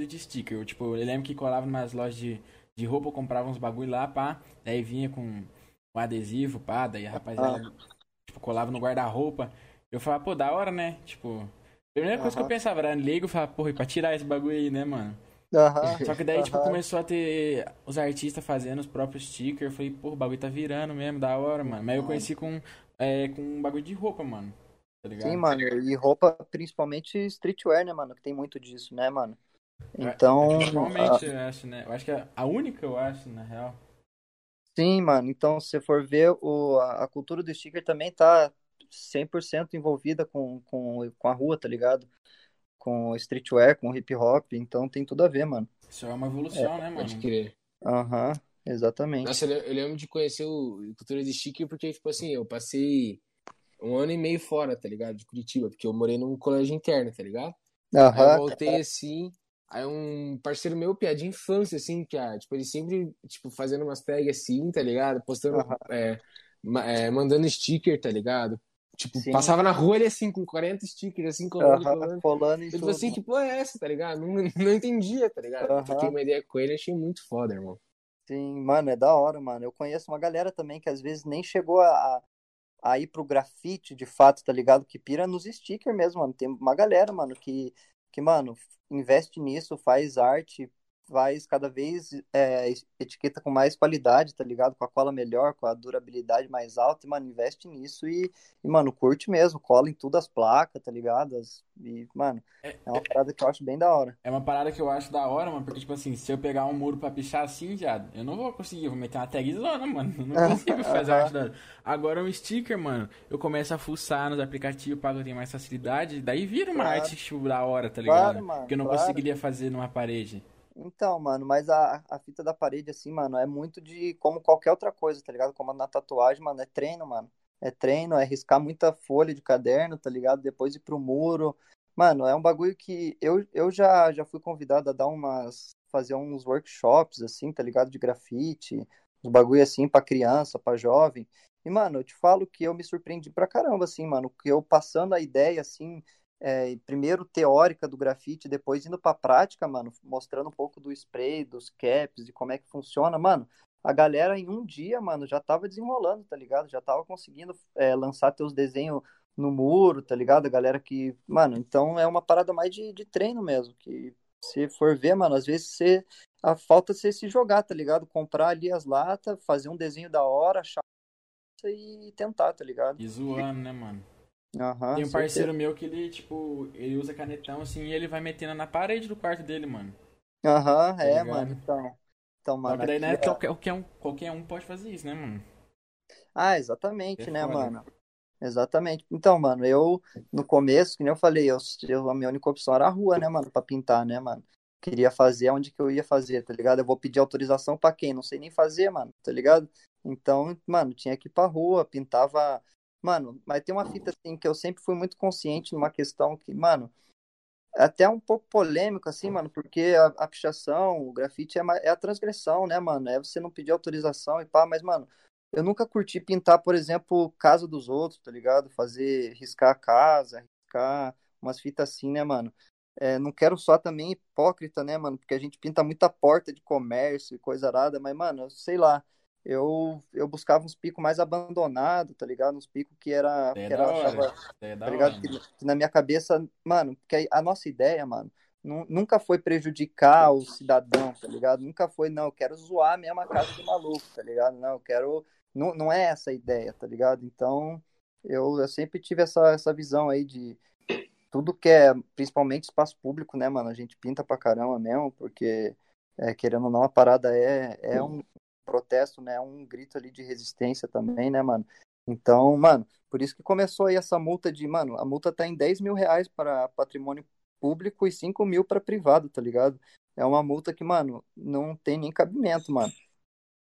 de sticker. Eu, tipo, eu lembro que colava nas lojas de, de roupa, eu comprava uns bagulho lá, pá, daí vinha com, com adesivo, pá, daí a rapaziada, ah. tipo, colava no guarda-roupa. Eu falava, pô, da hora, né? Tipo, a primeira coisa uhum. que eu pensava era ligo e falava, porra, e pra tirar esse bagulho aí, né, mano? Uhum. Só que daí, tipo, começou a ter os artistas fazendo os próprios stickers. Eu falei, porra, o bagulho tá virando mesmo, da hora, mano. Mas eu conheci com, é, com um bagulho de roupa, mano. Tá ligado? Sim, mano. E roupa, principalmente streetwear, né, mano? Que tem muito disso, né, mano? Então. É, principalmente, a... eu acho, né? Eu acho que é a única, eu acho, na real. Sim, mano. Então, se você for ver, o, a cultura do sticker também tá 100% envolvida com, com, com a rua, tá ligado? Com streetwear, com hip hop. Então, tem tudo a ver, mano. Isso é uma evolução, é, né, mano? Pode crer. Aham, uhum, exatamente. Nossa, eu lembro de conhecer o cultura de sticker porque, tipo assim, eu passei um ano e meio fora, tá ligado? De Curitiba, porque eu morei num colégio interno, tá ligado? Uhum, aí eu voltei assim, aí um parceiro meu, piada de infância, assim, que ah, tipo, ele sempre, tipo, fazendo umas tags assim, tá ligado? Postando, uhum. é, é, mandando sticker, tá ligado? Tipo, Sim. passava na rua ele assim, com 40 stickers, assim, colando, uhum, colando. colando ele falou assim, que porra é essa, tá ligado? Não, não entendia, tá ligado? Uhum. Fiquei uma ideia com ele, achei muito foda, irmão. Sim, mano, é da hora, mano. Eu conheço uma galera também que às vezes nem chegou a, a ir pro grafite de fato, tá ligado? Que pira nos stickers mesmo, mano. Tem uma galera, mano, que, que mano, investe nisso, faz arte faz cada vez é, etiqueta com mais qualidade, tá ligado? Com a cola melhor, com a durabilidade mais alta, e, mano, investe nisso e, e mano, curte mesmo, cola em tudo as placas, tá ligado? As, e, mano, é, é uma parada que eu acho bem da hora. É uma parada que eu acho da hora, mano, porque, tipo assim, se eu pegar um muro pra pichar assim, já, eu não vou conseguir, eu vou meter uma tagzona, mano, eu não consigo fazer arte da Agora um sticker, mano, eu começo a fuçar nos aplicativos para eu ter mais facilidade, daí vira uma claro. arte tipo, da hora, tá ligado? Claro, mano, que eu não claro. conseguiria fazer numa parede. Então, mano, mas a, a fita da parede, assim, mano, é muito de como qualquer outra coisa, tá ligado? Como na tatuagem, mano, é treino, mano. É treino, é riscar muita folha de caderno, tá ligado? Depois ir pro muro. Mano, é um bagulho que eu, eu já, já fui convidado a dar umas. fazer uns workshops, assim, tá ligado? De grafite, uns bagulho assim pra criança, pra jovem. E, mano, eu te falo que eu me surpreendi pra caramba, assim, mano, que eu passando a ideia, assim, é, primeiro teórica do grafite, depois indo pra prática, mano, mostrando um pouco do spray, dos caps, de como é que funciona, mano. A galera em um dia, mano, já tava desenrolando, tá ligado? Já tava conseguindo é, lançar teus desenhos no muro, tá ligado? A galera que. Mano, então é uma parada mais de, de treino mesmo. Que se for ver, mano, às vezes você. A falta você se jogar, tá ligado? Comprar ali as latas, fazer um desenho da hora, achar e tentar, tá ligado? E zoando, né, mano? Tem um parceiro certeza. meu que ele, tipo, ele usa canetão assim e ele vai metendo na parede do quarto dele, mano. Aham, tá é, ligado? mano, então. Então, mano. Só que daí não é, qualquer, um, qualquer um pode fazer isso, né, mano? Ah, exatamente, é né, foda. mano? Exatamente. Então, mano, eu, no começo, que nem eu falei, eu, eu, a minha única opção era a rua, né, mano, pra pintar, né, mano? Queria fazer onde que eu ia fazer, tá ligado? Eu vou pedir autorização pra quem? Não sei nem fazer, mano, tá ligado? Então, mano, tinha que ir pra rua, pintava Mano, mas tem uma fita assim que eu sempre fui muito consciente numa questão que, mano, até um pouco polêmico, assim, mano, porque a, a pichação, o grafite é, é, a transgressão, né, mano? É você não pedir autorização e pá, mas, mano, eu nunca curti pintar, por exemplo, casa dos outros, tá ligado? Fazer, riscar a casa, riscar umas fitas assim, né, mano? É, não quero só também hipócrita, né, mano? Porque a gente pinta muita porta de comércio e coisa arada, mas, mano, sei lá eu, eu buscava uns picos mais abandonados, tá ligado? Uns picos que era. É que era achava, é tá ligado? Que, que, na minha cabeça, mano, porque a nossa ideia, mano, nunca foi prejudicar o cidadão, tá ligado? Nunca foi, não, eu quero zoar mesmo a casa do maluco, tá ligado? Não, eu quero. Não, não é essa a ideia, tá ligado? Então, eu, eu sempre tive essa, essa visão aí de tudo que é, principalmente espaço público, né, mano? A gente pinta pra caramba mesmo, porque, é, querendo ou não, a parada é, é um, protesto, né? Um grito ali de resistência também, né, mano? Então, mano, por isso que começou aí essa multa de, mano, a multa tá em 10 mil reais para patrimônio público e 5 mil para privado, tá ligado? É uma multa que, mano, não tem nem cabimento, mano.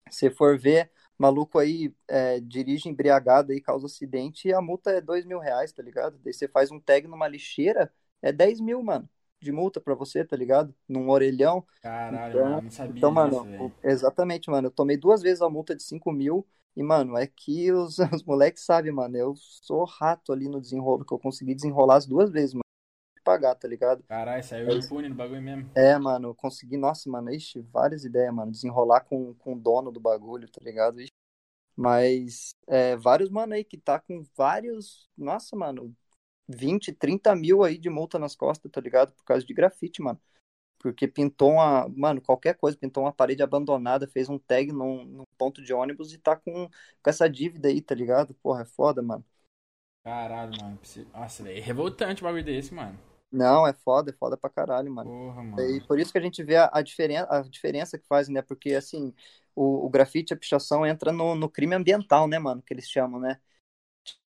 Se for ver, maluco aí é, dirige embriagado aí, causa acidente e a multa é 2 mil reais, tá ligado? Daí você faz um tag numa lixeira, é 10 mil, mano de multa pra você, tá ligado? Num orelhão. Caralho, então, mano, não sabia Então, mano, disso, exatamente, mano. Eu tomei duas vezes a multa de 5 mil e, mano, é que os, os moleques sabem, mano. Eu sou rato ali no desenrolo, que eu consegui desenrolar as duas vezes, mano. Pagar, tá ligado? Caralho, saiu é, impune no bagulho mesmo. É, mano, consegui, nossa, mano, ixi, várias ideias, mano. Desenrolar com, com o dono do bagulho, tá ligado? Ixi. Mas é, vários, mano, aí que tá com vários. Nossa, mano, 20, 30 mil aí de multa nas costas, tá ligado? Por causa de grafite, mano. Porque pintou uma. Mano, qualquer coisa, pintou uma parede abandonada, fez um tag num, num ponto de ônibus e tá com, com essa dívida aí, tá ligado? Porra, é foda, mano. Caralho, mano. Nossa, velho. É revoltante o bagulho desse, mano. Não, é foda, é foda pra caralho, mano. Porra, mano. E por isso que a gente vê a, a, diferen a diferença que faz, né? Porque, assim, o, o grafite, a pichação entra no, no crime ambiental, né, mano? Que eles chamam, né?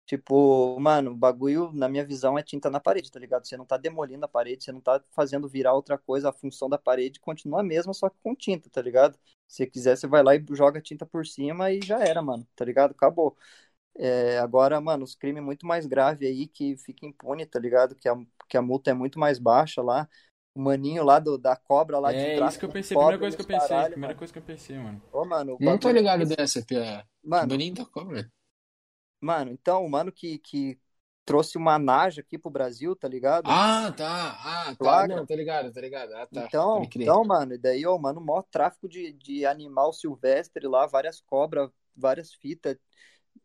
Tipo, mano, o bagulho, na minha visão, é tinta na parede, tá ligado? Você não tá demolindo a parede, você não tá fazendo virar outra coisa, a função da parede continua a mesma, só que com tinta, tá ligado? Se quiser, você vai lá e joga tinta por cima e já era, mano, tá ligado? Acabou. É, agora, mano, os crimes muito mais graves aí que fica impune, tá ligado? Que a, que a multa é muito mais baixa lá. O maninho lá do, da cobra lá é, de trás. É isso que eu pensei, a primeira coisa que eu pensei, caralho, primeira mano. coisa que eu pensei, mano. Ô, mano não tô ligado dessa, Pia. Mano, o maninho da cobra. Mano, então, o mano que, que trouxe uma naja aqui pro Brasil, tá ligado? Ah, tá. Ah, tá. Não, tá ligado, tá ligado. Ah, tá. Então, então mano, e daí, ó, mano, maior tráfico de, de animal silvestre lá, várias cobras, várias fitas.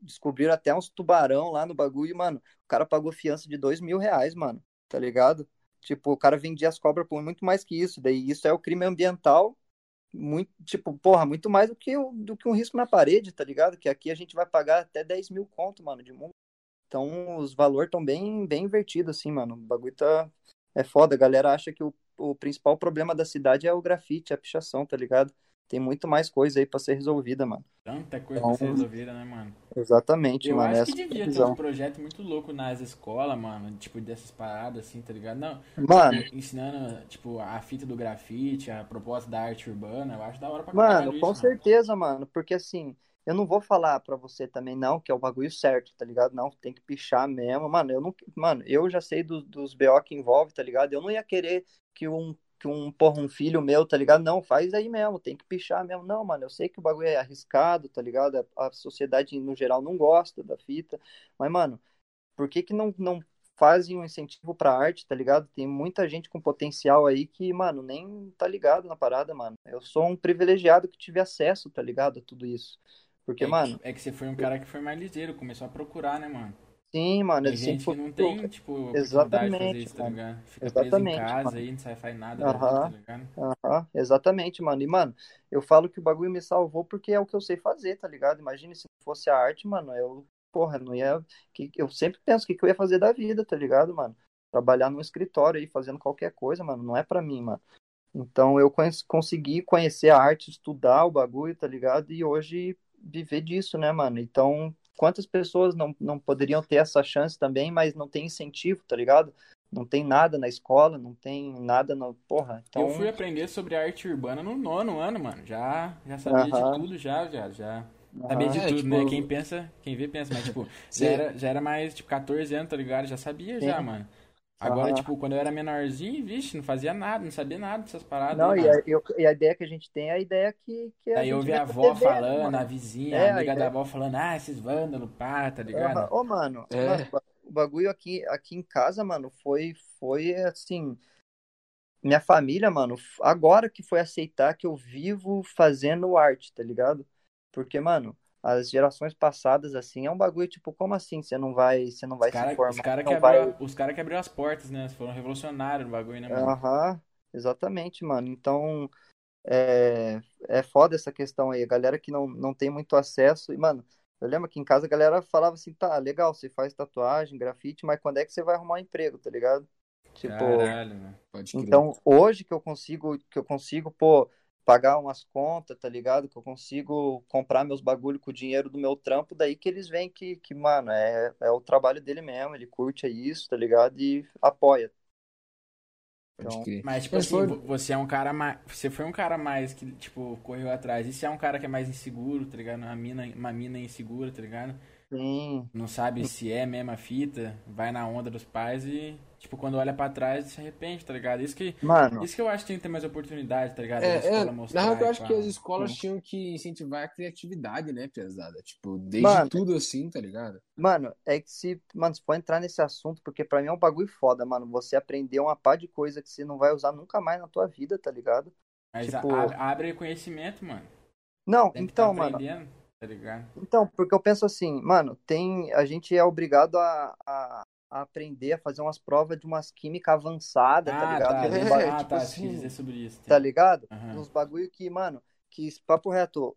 Descobriram até uns tubarão lá no bagulho, mano. O cara pagou fiança de dois mil reais, mano. Tá ligado? Tipo, o cara vendia as cobras por muito mais que isso. Daí isso é o crime ambiental muito, tipo, porra, muito mais do que, do que um risco na parede, tá ligado? Que aqui a gente vai pagar até 10 mil conto, mano, de multa. Então os valores estão bem, bem invertidos, assim, mano. O bagulho tá. É foda. A galera acha que o, o principal problema da cidade é o grafite, a pichação, tá ligado? Tem muito mais coisa aí pra ser resolvida, mano. Tanta coisa então, pra ser resolvida, né, mano? Exatamente, eu mano. Eu acho que devia ter um projeto muito louco nas escolas, mano. Tipo, dessas paradas, assim, tá ligado? Não. Mano. Ensinando, tipo, a fita do grafite, a proposta da arte urbana. Eu acho da hora pra Mano, isso, com mano. certeza, mano. Porque assim. Eu não vou falar pra você também, não, que é o bagulho certo, tá ligado? Não, tem que pichar mesmo. Mano, eu não. Mano, eu já sei do, dos BO que envolve, tá ligado? Eu não ia querer que um que um, porra, um filho meu, tá ligado? Não, faz aí mesmo, tem que pichar mesmo. Não, mano, eu sei que o bagulho é arriscado, tá ligado? A, a sociedade, no geral, não gosta da fita. Mas, mano, por que que não, não fazem um incentivo pra arte, tá ligado? Tem muita gente com potencial aí que, mano, nem tá ligado na parada, mano. Eu sou um privilegiado que tive acesso, tá ligado? A tudo isso. Porque, é mano. Que, é que você foi um cara que foi mais ligeiro, começou a procurar, né, mano? Sim, mano. Não tem, tipo, Exatamente, fazer isso, tá ligado? Fica Exatamente, preso em casa mano. aí, não sai faz nada, Aham, vida, tá ligado? aham, exatamente, mano. E, mano, eu falo que o bagulho me salvou porque é o que eu sei fazer, tá ligado? Imagine se fosse a arte, mano, eu, porra, não ia. que- Eu sempre penso o que que eu ia fazer da vida, tá ligado, mano? Trabalhar num escritório aí, fazendo qualquer coisa, mano, não é pra mim, mano. Então eu consegui conhecer a arte, estudar o bagulho, tá ligado? E hoje viver disso, né, mano? Então, quantas pessoas não, não poderiam ter essa chance também, mas não tem incentivo, tá ligado? Não tem nada na escola, não tem nada no. Porra, então. Eu fui aprender sobre arte urbana no nono ano, mano. Já, já sabia Aham. de tudo, já, já, já. Aham. Sabia de É, tudo, tipo- né? Quem pensa, quem vê pensa, mas tipo, já era, já era mais, tipo, 14 anos, tá ligado? Já sabia já, Sim. mano. Agora, tipo, quando eu era menorzinho, vixe, não fazia nada, não sabia nada dessas paradas. Não, e a, eu- e a ideia que a gente tem é a ideia que, que a Aí eu vi a avó TV, falando, mano? a vizinha, É, a a amiga da ideia- avó falando, ah, esses vândalos, pá, tá ligado? Ô, mano, É. mano, o bagulho aqui, aqui em casa, mano, foi, foi assim. Minha família, mano, agora que foi aceitar que eu vivo fazendo arte, tá ligado? Porque, mano, as gerações passadas, assim, é um bagulho, tipo, como assim? Você não vai, você não vai Os se caras informar, cara não que, vai... abriu, os cara que abriu as portas, né? Foram revolucionários no bagulho, né, mano? Aham, exatamente, mano. Então, é, é foda essa questão aí. A galera que não, não tem muito acesso. E, mano, eu lembro que em casa a galera falava assim: tá, legal, você faz tatuagem, grafite, mas quando é que você vai arrumar um emprego, tá ligado? Tipo, Caralho. Pode crer. então hoje que eu consigo, que eu consigo, pô, pagar umas contas, tá ligado? Que eu consigo comprar meus bagulho com o dinheiro do meu trampo, daí que eles veem que, que mano, é, é o trabalho dele mesmo, ele curte isso, tá ligado? E apoia. Então-. Mas, tipo assim, você é um cara mais. Você foi um cara mais que, tipo, correu atrás. E se é um cara que é mais inseguro, tá ligado? Uma mina, uma mina insegura, tá ligado? Sim, Não sabe se é a fita, vai na onda dos pais e, tipo, quando olha pra trás se arrepende, tá ligado? Isso que, mano. isso que eu acho que tem que ter mais oportunidade, tá ligado? É, é, escola na mostrar real, eu acho pá. que as escolas Sim. tinham que incentivar a criatividade, né, pesada? Tipo, desde Mano. tudo assim, tá ligado? Mano, é que se. Mano, se for entrar nesse assunto, porque pra mim é um bagulho foda, mano. Você aprender uma pá de coisa que você não vai usar nunca mais na tua vida, tá ligado? Mas tipo- a- abre, conhecimento, mano. Não, Tem que então, tá mano. Tá ligado? Então, porque eu penso assim, mano, tem. A gente é obrigado a, a, a aprender a fazer umas provas de umas química avançada, tá Ah, ligado? tá. É, ah, tipo tá. assim, dizer sobre isso. Tá ligado? Aham. Uns bagulho que, mano, que papo reto,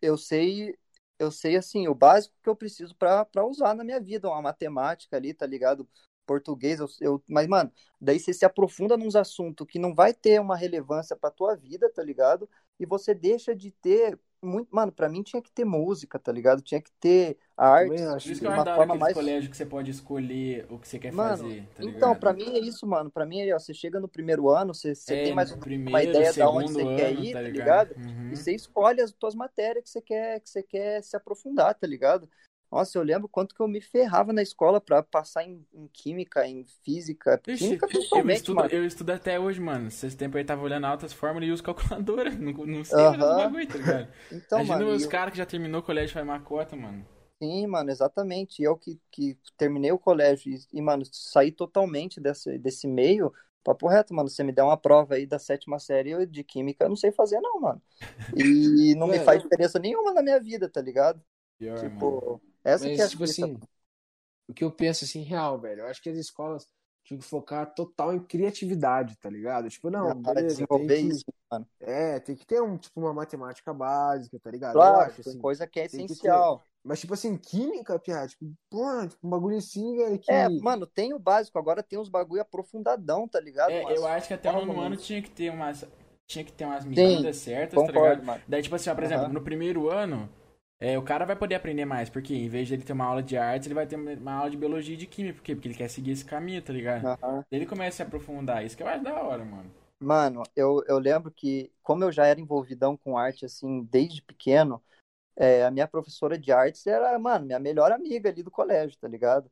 eu sei eu sei, assim, o básico que eu preciso para usar na minha vida, uma matemática ali, tá ligado? Português, eu, eu, mas, mano, daí você se aprofunda nos assuntos que não vai ter uma relevância pra tua vida, tá ligado? E você deixa de ter muito, mano, pra mim tinha que ter música, tá ligado? Tinha que ter arte. Por isso que uma forma mais colégio que você pode escolher o que você quer mano, fazer, tá Então, pra mim é isso, mano. Pra mim é, ó, você chega no primeiro ano, você, você é, tem mais primeiro, uma ideia de onde você ano, quer ir, tá ligado? Tá ligado? Uhum. E você escolhe as tuas matérias que você quer, que você quer se aprofundar, tá ligado? Nossa, eu lembro quanto que eu me ferrava na escola pra passar em, em química, em física. Ixi, química eu estudo, eu estudo até hoje, mano. Esse tempo aí tava olhando altas fórmulas e uso calculadora. Não, não sei uh -huh. bagulho, tá ligado? então, Imagina mano, os eu... caras que já terminou o colégio vai macota, mano. Sim, mano, exatamente. E eu que, que terminei o colégio e, e, mano, saí totalmente desse, desse meio. Papo reto, mano. Você me der uma prova aí da sétima série de química, eu não sei fazer, não, mano. E não me faz diferença nenhuma na minha vida, tá ligado? Pior, tipo, mano. Essa Mas, que é tipo assim, o que eu penso assim, real, velho, eu acho que as escolas tinham que focar total em criatividade, tá ligado? Tipo, não, ah, beleza, desenvolver que, isso, mano. É, tem que ter um, tipo, uma matemática básica, tá ligado? Claro, acho, assim, coisa que é essencial. Que mas, tipo assim, química, piada, tipo, porra, tipo, um bagulho assim, velho, que... É, mano, tem o básico, agora tem uns bagulho aprofundadão, tá ligado? É, eu acho que até o nono ano tinha que ter umas... Tinha que ter umas medidas certas, concordo, tá ligado? Mano. Daí, tipo assim, ó, por exemplo, no primeiro ano, é, o cara vai poder aprender mais, porque em vez de ele ter uma aula de artes, ele vai ter uma aula de biologia e de química, porque, porque ele quer seguir esse caminho, tá ligado? Uhum. Ele começa a se aprofundar, isso que é mais da hora, mano. Mano, eu, eu lembro que, como eu já era envolvidão com arte, assim, desde pequeno, é, a minha professora de artes era, mano, minha melhor amiga ali do colégio, tá ligado?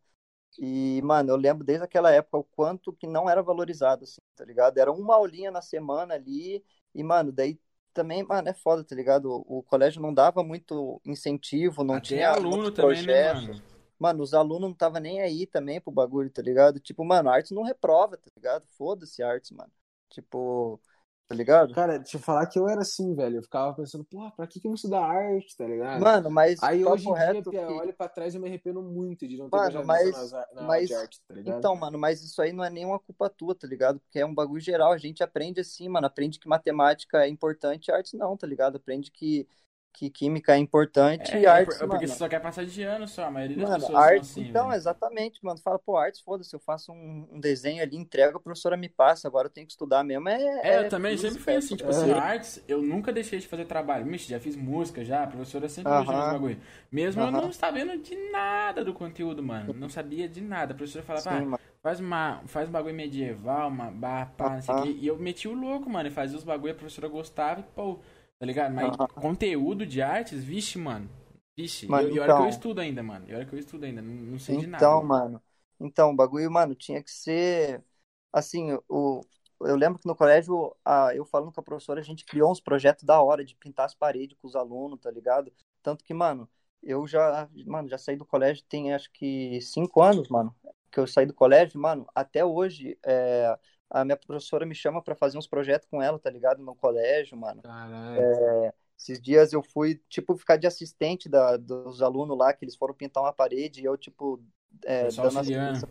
E, mano, eu lembro desde aquela época o quanto que não era valorizado, assim, tá ligado? Era uma aulinha na semana ali, e, mano, daí também, mano, é foda, tá ligado? O, o colégio não dava muito incentivo, não Até tinha aluno também, né, mano? Mano, os alunos não tava nem aí também pro bagulho, tá ligado? Tipo, mano, artes não reprova, tá ligado? Foda-se artes, mano. Tipo, tá ligado? Cara, deixa eu falar que eu era assim, velho. Eu ficava pensando, pô, pra que, que eu vou estudar arte, tá ligado? Mano, mas. Aí hoje em dia, que... eu olho pra trás e me arrependo muito de não ter mano, mas, na, mas... arte, tá ligado? Então, mano, mas isso aí não é nenhuma culpa tua, tá ligado? Porque é um bagulho geral. A gente aprende assim, mano. Aprende que matemática é importante, arte não, tá ligado? Aprende que que química é importante é, e artes, é porque você só quer passar de ano só, a maioria das mano, pessoas artes, assim, Então, velho. exatamente, mano. Fala, pô, artes, foda-se, eu faço um, um, desenho ali, entrego, a professora me passa, agora eu tenho que estudar mesmo. É, é, é eu também sempre fui assim, tipo assim, artes, eu nunca deixei de fazer trabalho. Mixe, já fiz música já, a professora sempre uh -huh. me bagulho. Mesmo uh -huh. eu não sabendo de nada do conteúdo, mano. Não sabia de nada. A professora falava, Sim, ah, faz, uma, faz um bagulho medieval, uma barra, pá, não sei o quê. E eu meti o louco, mano, e fazia os bagulho, a professora gostava e, pô Tá ligado? Mas uhum. conteúdo de artes, vixe, mano. Vixe, mano, e, e então... olha que eu estudo ainda, mano. E olha que eu estudo ainda, não, não sei de nada. Então, mano. Então, o bagulho, mano, tinha que ser. Assim, o, eu lembro que no colégio, a, eu falando com a professora, a gente criou uns projetos da hora de pintar as paredes com os alunos, tá ligado? Tanto que, mano, eu já, mano, já saí do colégio tem acho que cinco anos, mano, que eu saí do colégio, mano, até hoje, é, a minha professora me chama para fazer uns projetos com ela, tá ligado? No colégio, mano. É, esses dias eu fui, tipo, ficar de assistente da, dos alunos lá, que eles foram pintar uma parede e eu, tipo, é, dando assistência.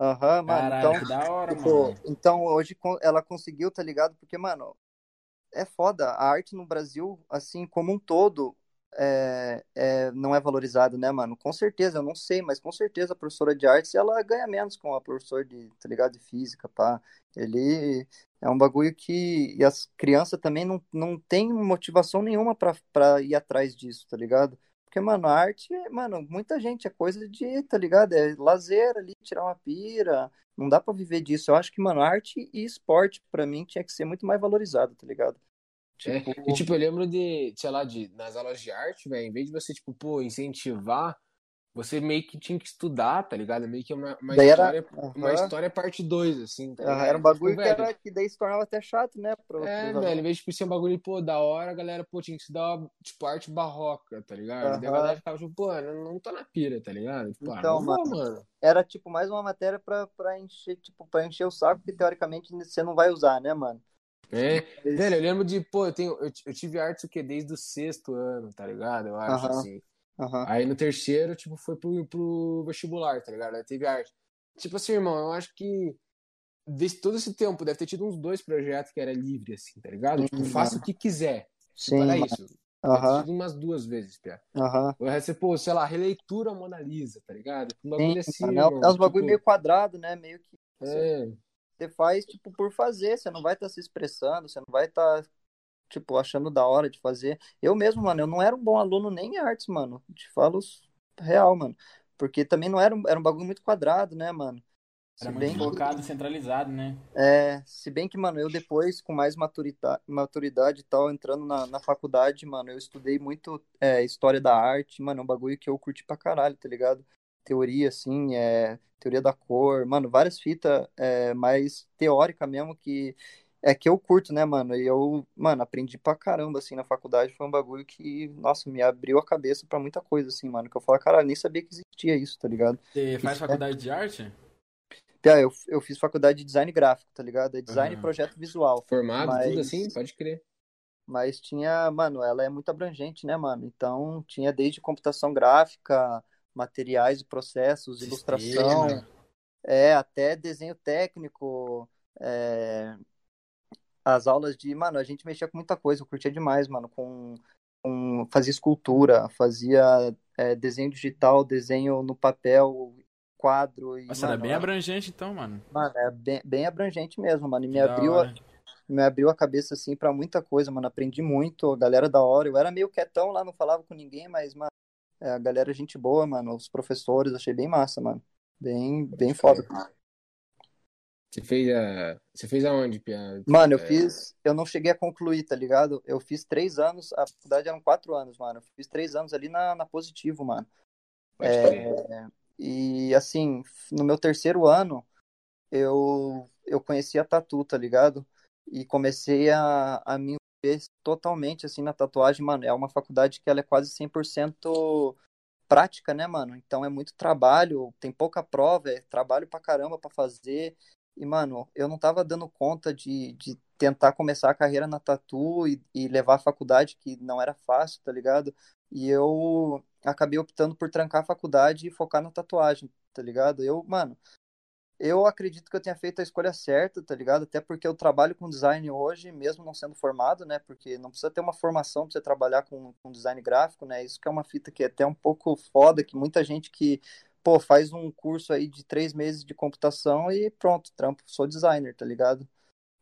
Aham, uhum, mano. Caralho, então, que da hora, tipo, mano. Então, hoje ela conseguiu, tá ligado? Porque, mano, é foda. A arte no Brasil, assim, como um todo, é, é, não é valorizado, né, mano? Com certeza, eu não sei, mas com certeza a professora de artes ela ganha menos com a professora de, tá ligado, de física, pá. Ele é um bagulho que. E as crianças também não, não tem motivação nenhuma pra ir atrás disso, tá ligado? Porque, mano, a arte, mano, muita gente é coisa de, tá ligado? É lazer ali, tirar uma pira. Não dá para viver disso. Eu acho que, mano, arte e esporte, para mim, tinha que ser muito mais valorizado, tá ligado? Tipo... É. E, tipo, eu lembro de, sei lá, de, nas aulas de arte, velho, em vez de você, tipo, pô, incentivar, você meio que tinha que estudar, tá ligado? Meio que uma, uma história, era... uhum. uma história parte 2, assim, tá uhum, Era um bagulho tipo, que, era, que daí se tornava até chato, né? Pro, é, velho, em vez de tipo, ser um bagulho, pô, da hora, a galera, pô, tinha que estudar, tipo, arte barroca, tá ligado? Uhum. Daí a galera ficava, tipo, pô, não, não tô na pira, tá ligado? Tipo, ah, então, ah, mano, vou, mano, Era, tipo, mais uma matéria pra, pra encher, tipo, pra encher o saco, que teoricamente você não vai usar, né, mano? É, velho, eu lembro de, pô, eu, tenho, eu, eu tive arte o quê? Desde o sexto ano, tá ligado? Eu acho, assim. Aí no terceiro, tipo, foi pro, pro vestibular, tá ligado? Aí teve arte. Tipo assim, irmão, eu acho que desse todo esse tempo deve ter tido uns dois projetos que era livre, assim, tá ligado? Tipo, uhum. faça o que quiser. Sim. Para isso. Uhum. umas duas vezes, Pia. Uhum. O resto, pô, sei lá, releitura Mona Lisa, tá ligado? Um bagulho Sim, assim. É, uns tipo... bagulho meio quadrado, né? Meio que. É. Você faz, tipo, por fazer. Você não vai estar tá se expressando, você não vai estar, tá, tipo, achando da hora de fazer. Eu mesmo, mano, eu não era um bom aluno nem em artes, mano. Te falo real, mano. Porque também não era um, era um bagulho muito quadrado, né, mano? Era se muito focado, que... centralizado, né? É, se bem que, mano, eu depois, com mais maturidade, maturidade e tal, entrando na, na faculdade, mano, eu estudei muito é, história da arte, mano, é um bagulho que eu curti pra caralho, tá ligado? Teoria, assim, é, teoria da cor, mano, várias fitas é, mais teórica mesmo que é que eu curto, né, mano? E eu, mano, aprendi pra caramba, assim, na faculdade. Foi um bagulho que, nossa, me abriu a cabeça pra muita coisa, assim, mano. Que eu falo, caralho, nem sabia que existia isso, tá ligado? Você faz isso é faculdade é... de arte? Pia, eu, eu fiz faculdade de design gráfico, tá ligado? É design uhum. e projeto visual. Formado, mas... tudo assim? Pode crer. Mas tinha, mano, ela é muito abrangente, né, mano? Então tinha desde computação gráfica, materiais e processos, ilustração, é, até desenho técnico, é... as aulas de, mano, a gente mexia com muita coisa, eu curtia demais, mano, com, com fazia escultura, fazia é, desenho digital, desenho no papel, quadro. E, Nossa, mano, era bem abrangente então, mano. Mano, é bem, bem abrangente mesmo, mano. E me abriu, a, me abriu a cabeça, assim, pra muita coisa, mano. Aprendi muito, a galera da hora. Eu era meio quietão lá, não falava com ninguém, mas, mano, é, a galera é gente boa, mano. Os professores, achei bem massa, mano. Bem, bem foda. Você fez a. Você fez aonde, Pia? Mano, eu é... fiz. Eu não cheguei a concluir, tá ligado? Eu fiz três anos, a faculdade eram quatro anos, mano. Eu fiz três anos ali na, na positivo, mano. É, e assim, no meu terceiro ano, eu, eu conheci a tatu, tá ligado? E comecei a, a me totalmente assim na tatuagem, mano. É uma faculdade que ela é quase 100% prática, né, mano? Então é muito trabalho, tem pouca prova, é trabalho pra caramba pra fazer. E, mano, eu não tava dando conta de, de tentar começar a carreira na tatu e, e levar a faculdade, que não era fácil, tá ligado? E eu acabei optando por trancar a faculdade e focar na tatuagem, tá ligado? Eu, mano, eu acredito que eu tenha feito a escolha certa, tá ligado? Até porque eu trabalho com design hoje, mesmo não sendo formado, né? Porque não precisa ter uma formação pra você trabalhar com, com design gráfico, né? Isso que é uma fita que é até um pouco foda, que muita gente que, pô, faz um curso aí de três meses de computação e pronto, trampo, sou designer, tá ligado?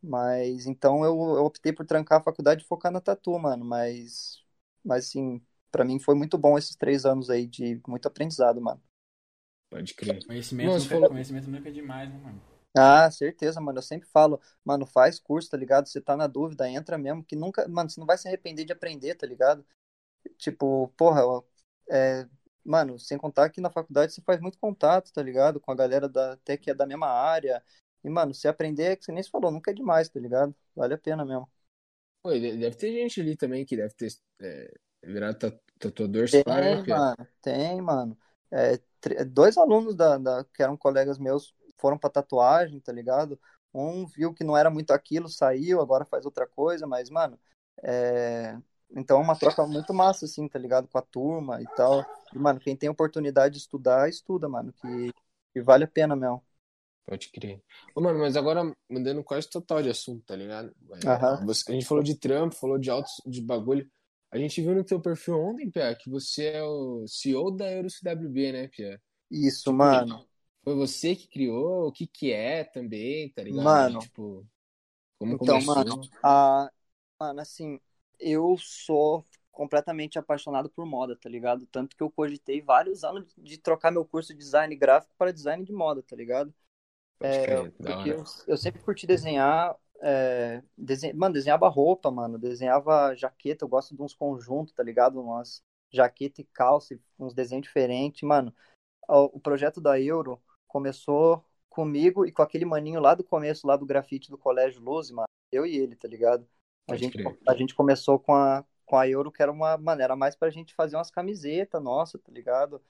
Mas então eu, eu optei por trancar a faculdade e focar na tatu, mano. Mas, mas assim, para mim foi muito bom esses três anos aí de muito aprendizado, mano. Pode crer. Conhecimento, Nossa, nunca, falou... conhecimento nunca é demais, né, mano? Ah, certeza, mano. Eu sempre falo, mano, faz curso, tá ligado? Você tá na dúvida, entra mesmo, que nunca, mano, você não vai se arrepender de aprender, tá ligado? Tipo, porra, é, mano, sem contar que na faculdade você faz muito contato, tá ligado? Com a galera da, até que é da mesma área. E, mano, se aprender, que você nem se falou, nunca é demais, tá ligado? Vale a pena mesmo. Pô, deve ter gente ali também que deve ter é, virar tatuador tem, mano, tem, mano. É, dois alunos da, da, que eram colegas meus foram pra tatuagem, tá ligado? Um viu que não era muito aquilo, saiu, agora faz outra coisa, mas, mano, é... então é uma troca muito massa, assim, tá ligado? Com a turma e tal. E, mano, quem tem oportunidade de estudar, estuda, mano, que, que vale a pena mesmo. Pode crer. Ô, mano, mas agora mudando quase total de assunto, tá ligado? A gente falou de trampo, falou de autos, de bagulho. A gente viu no teu perfil ontem, Pia, que você é o CEO da EuroCWB, né, Pia? Isso, tipo, mano. Foi você que criou? O que que é também, tá ligado? Mano, tipo, como então, começou? mano, a... mano, assim, eu sou completamente apaixonado por moda, tá ligado? Tanto que eu cogitei vários anos de trocar meu curso de design gráfico para design de moda, tá ligado? É, porque eu, eu, sempre curti desenhar, é, desenha, mano, desenhava roupa, mano, desenhava jaqueta, eu gosto de uns conjuntos, tá ligado? Umas jaqueta e calça, uns desenhos diferentes, mano. O, projeto da Euro começou comigo e com aquele maninho lá do começo, lá do grafite do Colégio Luz, mano, eu e ele, tá ligado? A gente, a gente começou com a, com a Euro, que era uma maneira mais pra gente fazer umas camisetas, nossa, tá ligado?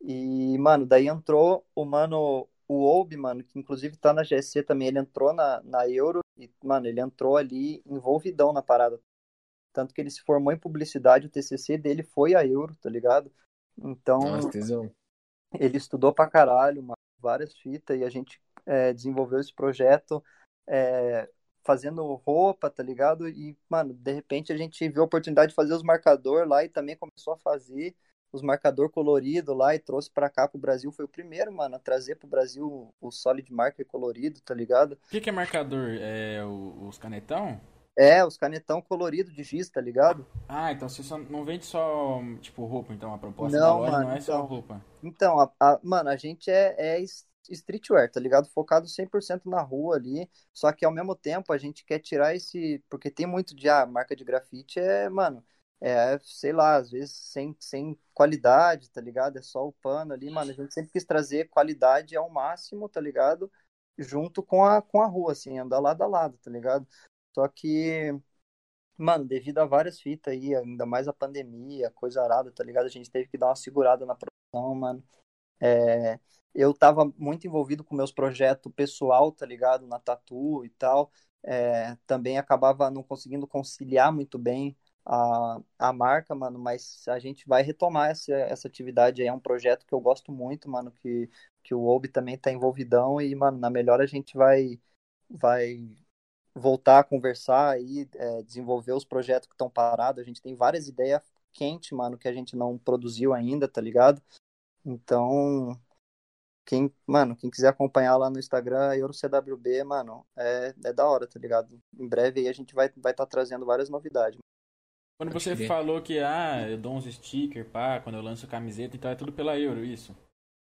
E, mano, daí entrou o mano, o Obi, mano, que inclusive tá na GSC também, ele entrou na, na Euro e, mano, ele entrou ali envolvidão na parada. Tanto que ele se formou em publicidade, o TCC dele foi a Euro, tá ligado? Então, Nossa, ele estudou pra caralho, mano, várias fitas, e a gente é, desenvolveu esse projeto. É, fazendo roupa, tá ligado? E, mano, de repente a gente viu a oportunidade de fazer os marcador lá e também começou a fazer os marcador colorido lá e trouxe para cá pro Brasil. Foi o primeiro, mano, a trazer pro Brasil o Solid Marker colorido, tá ligado? O que, que é marcador? É os canetão? É, os canetão colorido de giz, tá ligado? Ah, então você só não vende só, tipo, roupa, então a proposta não, da loja mano, não é então, só roupa. Então, a, a, mano, a gente é, é streetwear, tá ligado? Focado 100% na rua ali, só que ao mesmo tempo a gente quer tirar esse, porque tem muito de, ah, marca de grafite é, mano, é, sei lá, às vezes sem, sem qualidade, tá ligado? É só o pano ali, mano. A gente sempre quis trazer qualidade ao máximo, tá ligado? Junto com a, com a rua, assim, andar lado a lado, tá ligado? Só que, mano, devido a várias fitas aí, ainda mais a pandemia, coisa arada, tá ligado? A gente teve que dar uma segurada na produção, mano. É, eu tava muito envolvido com meus projetos pessoal, tá ligado? Na tatu e tal. É, também acabava não conseguindo conciliar muito bem a, a marca, mano, mas a gente vai retomar essa, essa atividade aí, é um projeto que eu gosto muito, mano, que, que o Obi também tá envolvidão e, mano, na melhor a gente vai, vai voltar a conversar aí, é, desenvolver os projetos que estão parados, a gente tem várias ideias quentes, mano, que a gente não produziu ainda, tá ligado? Então, quem, mano, quem quiser acompanhar lá no Instagram, EuroCWB, mano, é, é da hora, tá ligado? Em breve aí a gente vai estar vai tá trazendo várias novidades. Quando você falou que, ah, eu dou uns stickers, pá, quando eu lanço camiseta, então é tudo pela Euro, isso?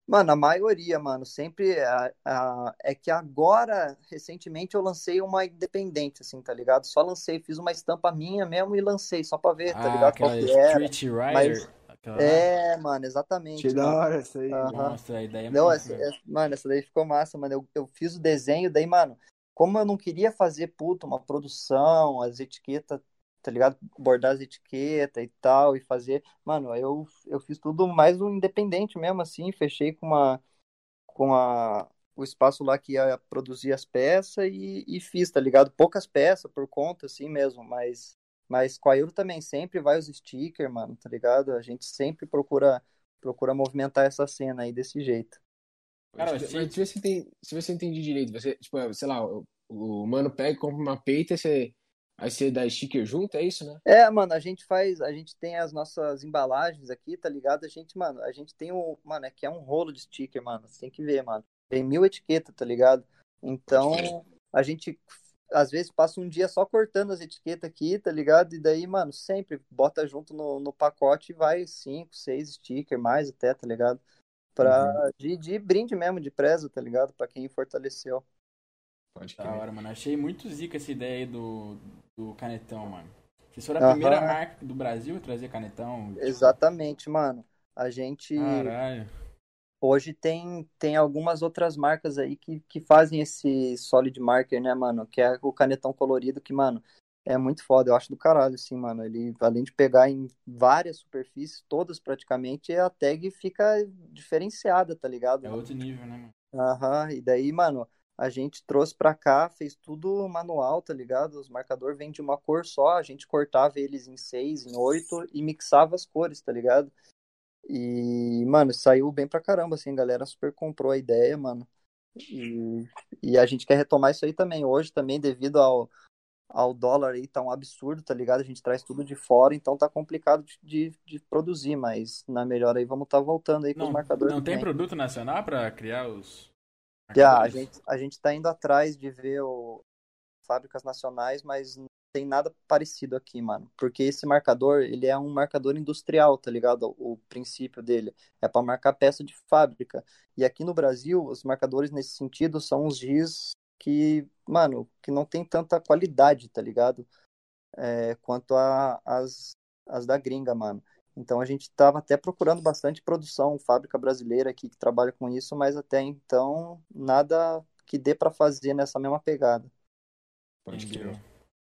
Mano, a maioria, mano, sempre a, a, é que agora, recentemente, eu lancei uma independente, assim, tá ligado? Só lancei, fiz uma estampa minha mesmo e lancei, só pra ver, tá ah, ligado? Qual que era. Street Rider. Mas... Aquela... É, mano, exatamente. Que da hora essa aí. Uhum. Nossa, a ideia é não, essa, essa, Mano, essa daí ficou massa, mano. Eu, eu fiz o desenho, daí, mano, como eu não queria fazer, puta, uma produção, as etiquetas tá ligado? Bordar as etiquetas e tal, e fazer. Mano, eu, eu fiz tudo mais um independente mesmo, assim, fechei com uma. com a, o espaço lá que ia produzir as peças e, e fiz, tá ligado? Poucas peças por conta, assim mesmo, mas. Mas com a Euro também sempre vai os stickers, mano, tá ligado? A gente sempre procura procura movimentar essa cena aí desse jeito. Cara, se, você entende, se você entende direito, você, tipo, sei lá, o, o mano pega, compra uma peita, você Aí você dá sticker junto, é isso, né? É, mano, a gente faz, a gente tem as nossas embalagens aqui, tá ligado? A gente, mano, a gente tem o, mano, é que é um rolo de sticker, mano, você tem que ver, mano. Tem mil etiquetas, tá ligado? Então, a gente às vezes passa um dia só cortando as etiquetas aqui, tá ligado? E daí, mano, sempre bota junto no, no pacote e vai cinco, seis stickers, mais até, tá ligado? Pra, uhum. de, de brinde mesmo, de prezo, tá ligado? Pra quem fortaleceu. Pode Da hora, mano. Achei muito zica essa ideia aí do, do canetão, mano. Vocês foram a primeira marca do Brasil a trazer canetão? Tipo... Exatamente, mano. A gente. Caralho. Hoje tem, tem algumas outras marcas aí que, que fazem esse solid marker, né, mano? Que é o canetão colorido, que, mano, é muito foda. Eu acho do caralho, assim, mano. Ele, além de pegar em várias superfícies, todas praticamente, a tag fica diferenciada, tá ligado? É outro nível, né, mano? Aham, e daí, mano, a gente trouxe para cá, fez tudo manual, tá ligado? Os marcadores vêm de uma cor só, a gente cortava eles em seis, em oito e mixava as cores, tá ligado? E, mano, saiu bem pra caramba, assim, a galera super comprou a ideia, mano. E, e a gente quer retomar isso aí também. Hoje também, devido ao, ao dólar aí, tá um absurdo, tá ligado? A gente traz tudo de fora, então tá complicado de, de, de produzir, mas na melhor aí vamos estar tá voltando aí com não, os marcadores. Não tem produto nacional para criar os já, a gente, a gente tá indo atrás de ver o, fábricas nacionais, mas não tem nada parecido aqui, mano. Porque esse marcador, ele é um marcador industrial, tá ligado? O, o princípio dele é para marcar peça de fábrica. E aqui no Brasil, os marcadores nesse sentido são os giz que, mano, que não tem tanta qualidade, tá ligado? É, quanto a, as, as da gringa, mano. Então a gente estava até procurando bastante produção, fábrica brasileira aqui que trabalha com isso, mas até então nada que dê para fazer nessa mesma pegada. Pode crer.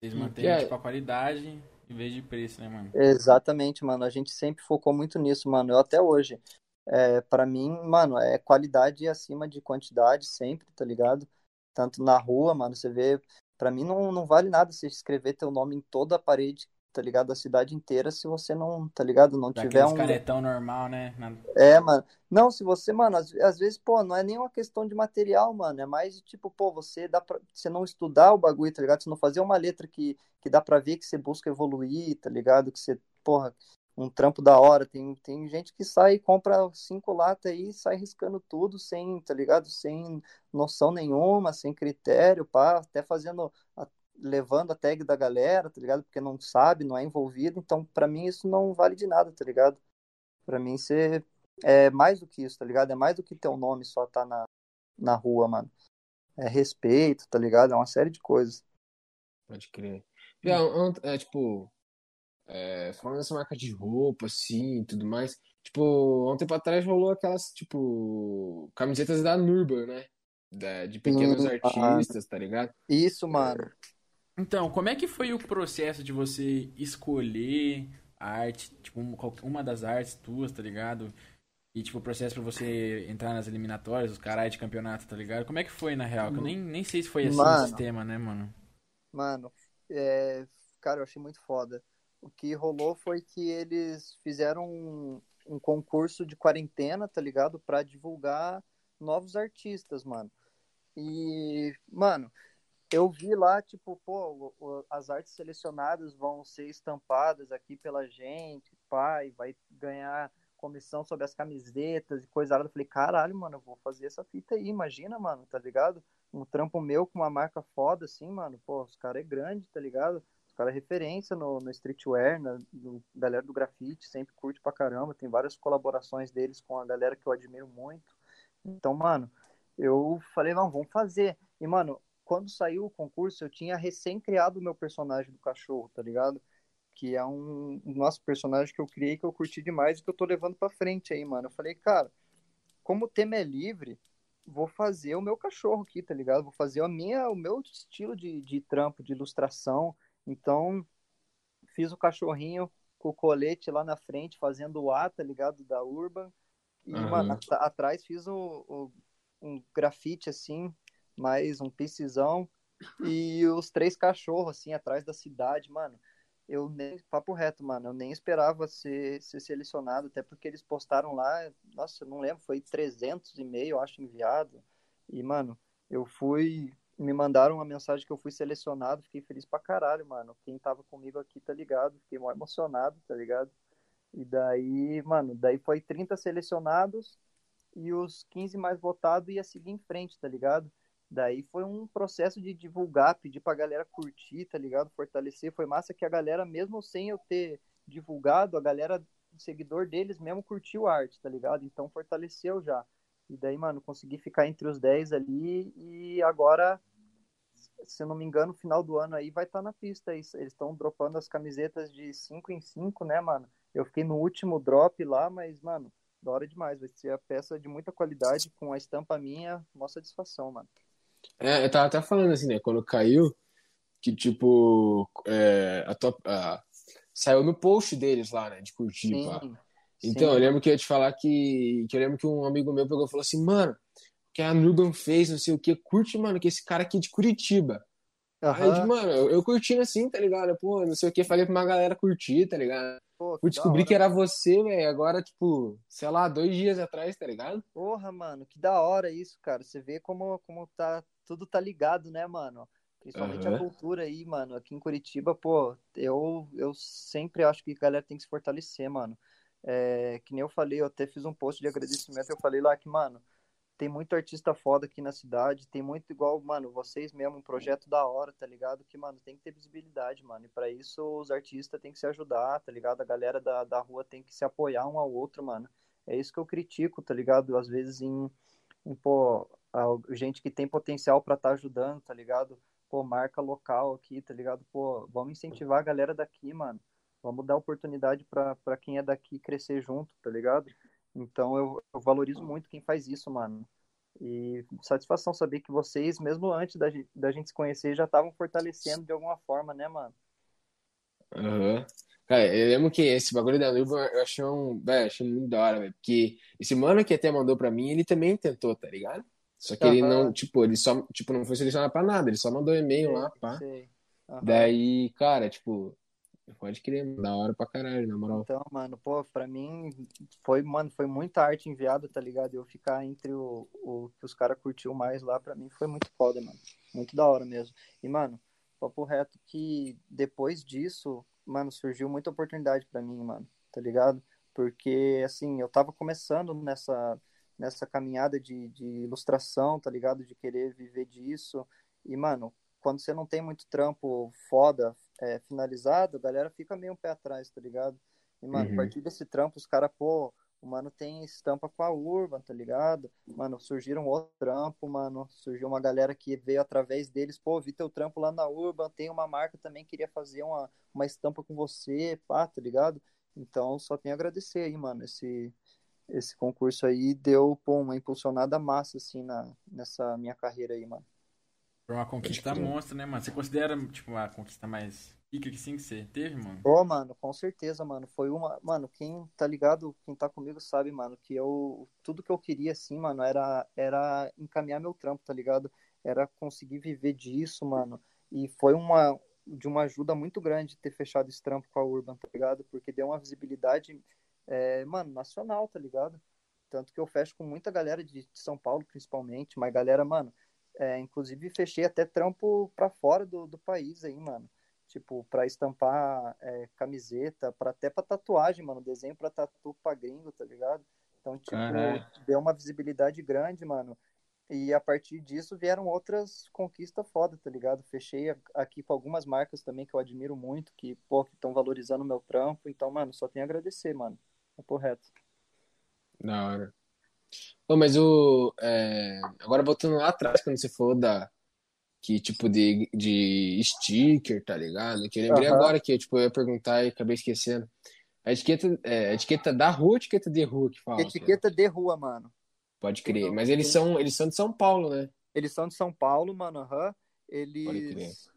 Vocês mantêm é... tipo, a qualidade em vez de preço, né, mano? Exatamente, mano. A gente sempre focou muito nisso, mano. Eu até hoje. É, para mim, mano, é qualidade acima de quantidade sempre, tá ligado? Tanto na rua, mano, você vê. Para mim não, não vale nada você escrever teu nome em toda a parede tá ligado? A cidade inteira se você não, tá ligado? Não tiver um. canetão normal, né? É, mano. Não, se você, mano, às, às, vezes, pô, não é nem uma questão de material, mano. É mais tipo, pô, você dá pra. Você não estudar o bagulho, tá ligado? Você não fazer uma letra que, que dá pra ver que você busca evoluir, tá ligado? Que você, porra, um trampo da hora. Tem, tem gente que sai e compra cinco latas aí e sai riscando tudo sem, tá ligado? Sem noção nenhuma, sem critério, pá, até fazendo, levando a tag da galera, tá ligado? Porque não sabe, não é envolvido. Então, para mim, isso não vale de nada, tá ligado? Para mim, você é mais do que isso, tá ligado? É mais do que teu nome só tá na, na rua, mano. É respeito, tá ligado? É uma série de coisas. Pode crer. É, é tipo, é, falando dessa marca de roupa, assim, tudo mais. Tipo, há um tempo atrás rolou aquelas, tipo, camisetas da Nurban, né? Da, de pequenos hum, artistas, tá ligado? Isso, mano. Então, como é que foi o processo de você escolher a arte, tipo, uma das artes tuas, tá ligado? E, tipo, o processo pra você entrar nas eliminatórias, os caras de campeonato, tá ligado? Como é que foi, na real? Que eu nem, nem sei se foi assim mano, o sistema, né, mano? Mano, é... cara, eu achei muito foda o que rolou foi que eles fizeram um, um concurso de quarentena, tá ligado? Pra divulgar novos artistas, mano. E, mano, eu vi lá, tipo, pô, as artes selecionadas vão ser estampadas aqui pela gente, pai, vai ganhar comissão sobre as camisetas e coisa lá. Eu falei, caralho, mano, eu vou fazer essa fita aí, imagina, mano, tá ligado? Um trampo meu com uma marca foda, assim, mano, pô, os caras é grande, tá ligado? cara é referência no, no streetwear, na, no, galera do grafite, sempre curte pra caramba. Tem várias colaborações deles com a galera que eu admiro muito. Então, mano, eu falei, não, vamos fazer. E, mano, quando saiu o concurso, eu tinha recém criado o meu personagem do cachorro, tá ligado? Que é um, um nosso personagem que eu criei, que eu curti demais e que eu tô levando pra frente aí, mano. Eu falei, cara, como o tema é livre, vou fazer o meu cachorro aqui, tá ligado? Vou fazer a minha, o meu estilo de, de trampo, de ilustração, então, fiz o cachorrinho com o colete lá na frente, fazendo o A, tá ligado? Da Urban. E, uhum. mano, atrás fiz o, o, um grafite, assim, mais um pizzão. E os três cachorros, assim, atrás da cidade, mano. Eu nem, papo reto, mano, eu nem esperava ser, ser selecionado, até porque eles postaram lá, nossa, eu não lembro, foi 300 e meio, acho, enviado. E, mano, eu fui me mandaram uma mensagem que eu fui selecionado, fiquei feliz pra caralho, mano. Quem tava comigo aqui tá ligado, fiquei mó emocionado, tá ligado? E daí, mano, daí foi 30 selecionados e os 15 mais votados ia seguir em frente, tá ligado? Daí foi um processo de divulgar, pedir pra galera curtir, tá ligado? Fortalecer. Foi massa que a galera, mesmo sem eu ter divulgado, a galera, seguidor deles mesmo curtiu a arte, tá ligado? Então fortaleceu já. E daí, mano, consegui ficar entre os 10 ali e agora, se não me engano, no final do ano aí vai estar tá na pista. Eles estão dropando as camisetas de 5 em 5, né, mano? Eu fiquei no último drop lá, mas, mano, da hora demais. Vai ser a peça de muita qualidade, com a estampa minha, maior satisfação, mano. É, eu tava até falando assim, né, quando caiu, que tipo, é, a tua, a, saiu no post deles lá, né, de curtir, Sim. pá. Então, Sim. eu lembro que eu ia te falar que, que eu lembro que um amigo meu pegou e falou assim, mano, que a Nuban fez, não sei o que, curte, mano, que esse cara aqui é de Curitiba. Uhum. Aí, mano, eu, eu curtindo assim, tá ligado? Pô, não sei o que, falei pra uma galera curtir, tá ligado? Pô, que descobri que era você, velho, agora, tipo, sei lá, dois dias atrás, tá ligado? Porra, mano, que da hora isso, cara. Você vê como, como tá, tudo tá ligado, né, mano? Principalmente uhum. a cultura aí, mano. Aqui em Curitiba, pô, eu, eu sempre acho que a galera tem que se fortalecer, mano. É, que nem eu falei, eu até fiz um post de agradecimento, eu falei lá que, mano, tem muito artista foda aqui na cidade, tem muito igual, mano, vocês mesmo, um projeto da hora, tá ligado? Que, mano, tem que ter visibilidade, mano, e para isso os artistas têm que se ajudar, tá ligado? A galera da, da rua tem que se apoiar um ao outro, mano. É isso que eu critico, tá ligado? Às vezes em, em pô, gente que tem potencial para estar tá ajudando, tá ligado? Pô, marca local aqui, tá ligado? Pô, vamos incentivar a galera daqui, mano. Vamos dar oportunidade para quem é daqui crescer junto, tá ligado? Então eu, eu, valorizo muito quem faz isso, mano. E satisfação saber que vocês, mesmo antes da, da gente se conhecer, já estavam fortalecendo de alguma forma, né, mano? Aham. Uhum. Cara, eu lembro que esse bagulho da luva eu achei um. Véio, achei muito da hora, velho. Porque esse mano que até mandou pra mim, ele também tentou, tá ligado? Só que uhum. ele não, tipo, ele só, tipo, não foi selecionado pra nada, ele só mandou e-mail lá, pá. Uhum. Daí, cara, tipo, Pode crer, da hora pra caralho, na moral. Então, mano, pô, pra mim foi, mano, foi muita arte enviada, tá ligado? Eu ficar entre o, o que os caras curtiu mais lá, pra mim foi muito foda, mano. Muito da hora mesmo. E, mano, papo reto que depois disso, mano, surgiu muita oportunidade pra mim, mano, tá ligado? Porque, assim, eu tava começando nessa, nessa caminhada de, de ilustração, tá ligado? De querer viver disso. E, mano, quando você não tem muito trampo foda é, finalizado, a galera fica meio um pé atrás, tá ligado? E, mano, uhum. a partir desse trampo, os caras, pô, o mano tem estampa com a Urban, tá ligado? Mano, surgiram outro trampo, mano. Surgiu uma galera que veio através deles, pô, vi teu trampo lá na Urban, tem uma marca também, queria fazer uma, uma estampa com você, pá, tá ligado? Então, só tenho a agradecer aí, mano, esse, esse concurso aí deu, pô, uma impulsionada massa, assim, na, nessa minha carreira aí, mano. Foi uma conquista monstra, né, mano? Você considera, tipo, a conquista mais pica que sim que você teve, mano? Pô, mano, com certeza, mano. Foi uma. Mano, quem tá ligado, quem tá comigo sabe, mano, que eu. Tudo que eu queria, assim, mano, era, era encaminhar meu trampo, tá ligado? Era conseguir viver disso, mano. E foi uma. De uma ajuda muito grande ter fechado esse trampo com a Urban, tá ligado? Porque deu uma visibilidade, é, mano, nacional, tá ligado? Tanto que eu fecho com muita galera de São Paulo, principalmente, mas galera, mano, é, inclusive, fechei até trampo pra fora do, do país aí, mano. Tipo, pra estampar é, camiseta, pra, até pra tatuagem, mano. Desenho pra tatu pra gringo, tá ligado? Então, tipo, deu uma visibilidade grande, mano. E a partir disso vieram outras conquistas foda, tá ligado? Fechei aqui com algumas marcas também que eu admiro muito, que, pô, que estão valorizando o meu trampo. Então, mano, só tenho a agradecer, mano. É correto. Da hora. Pô, mas o. É... Agora voltando lá atrás, quando você falou da. Que tipo de, de sticker, tá ligado? Que eu lembrei uhum. agora que tipo, eu ia perguntar e acabei esquecendo. A etiqueta, é, a etiqueta da rua ou etiqueta de rua que fala? Etiqueta de rua, mano. Pode crer. Mas eles são, eles são de São Paulo, né? Eles são de São Paulo, mano. Uhum. Eles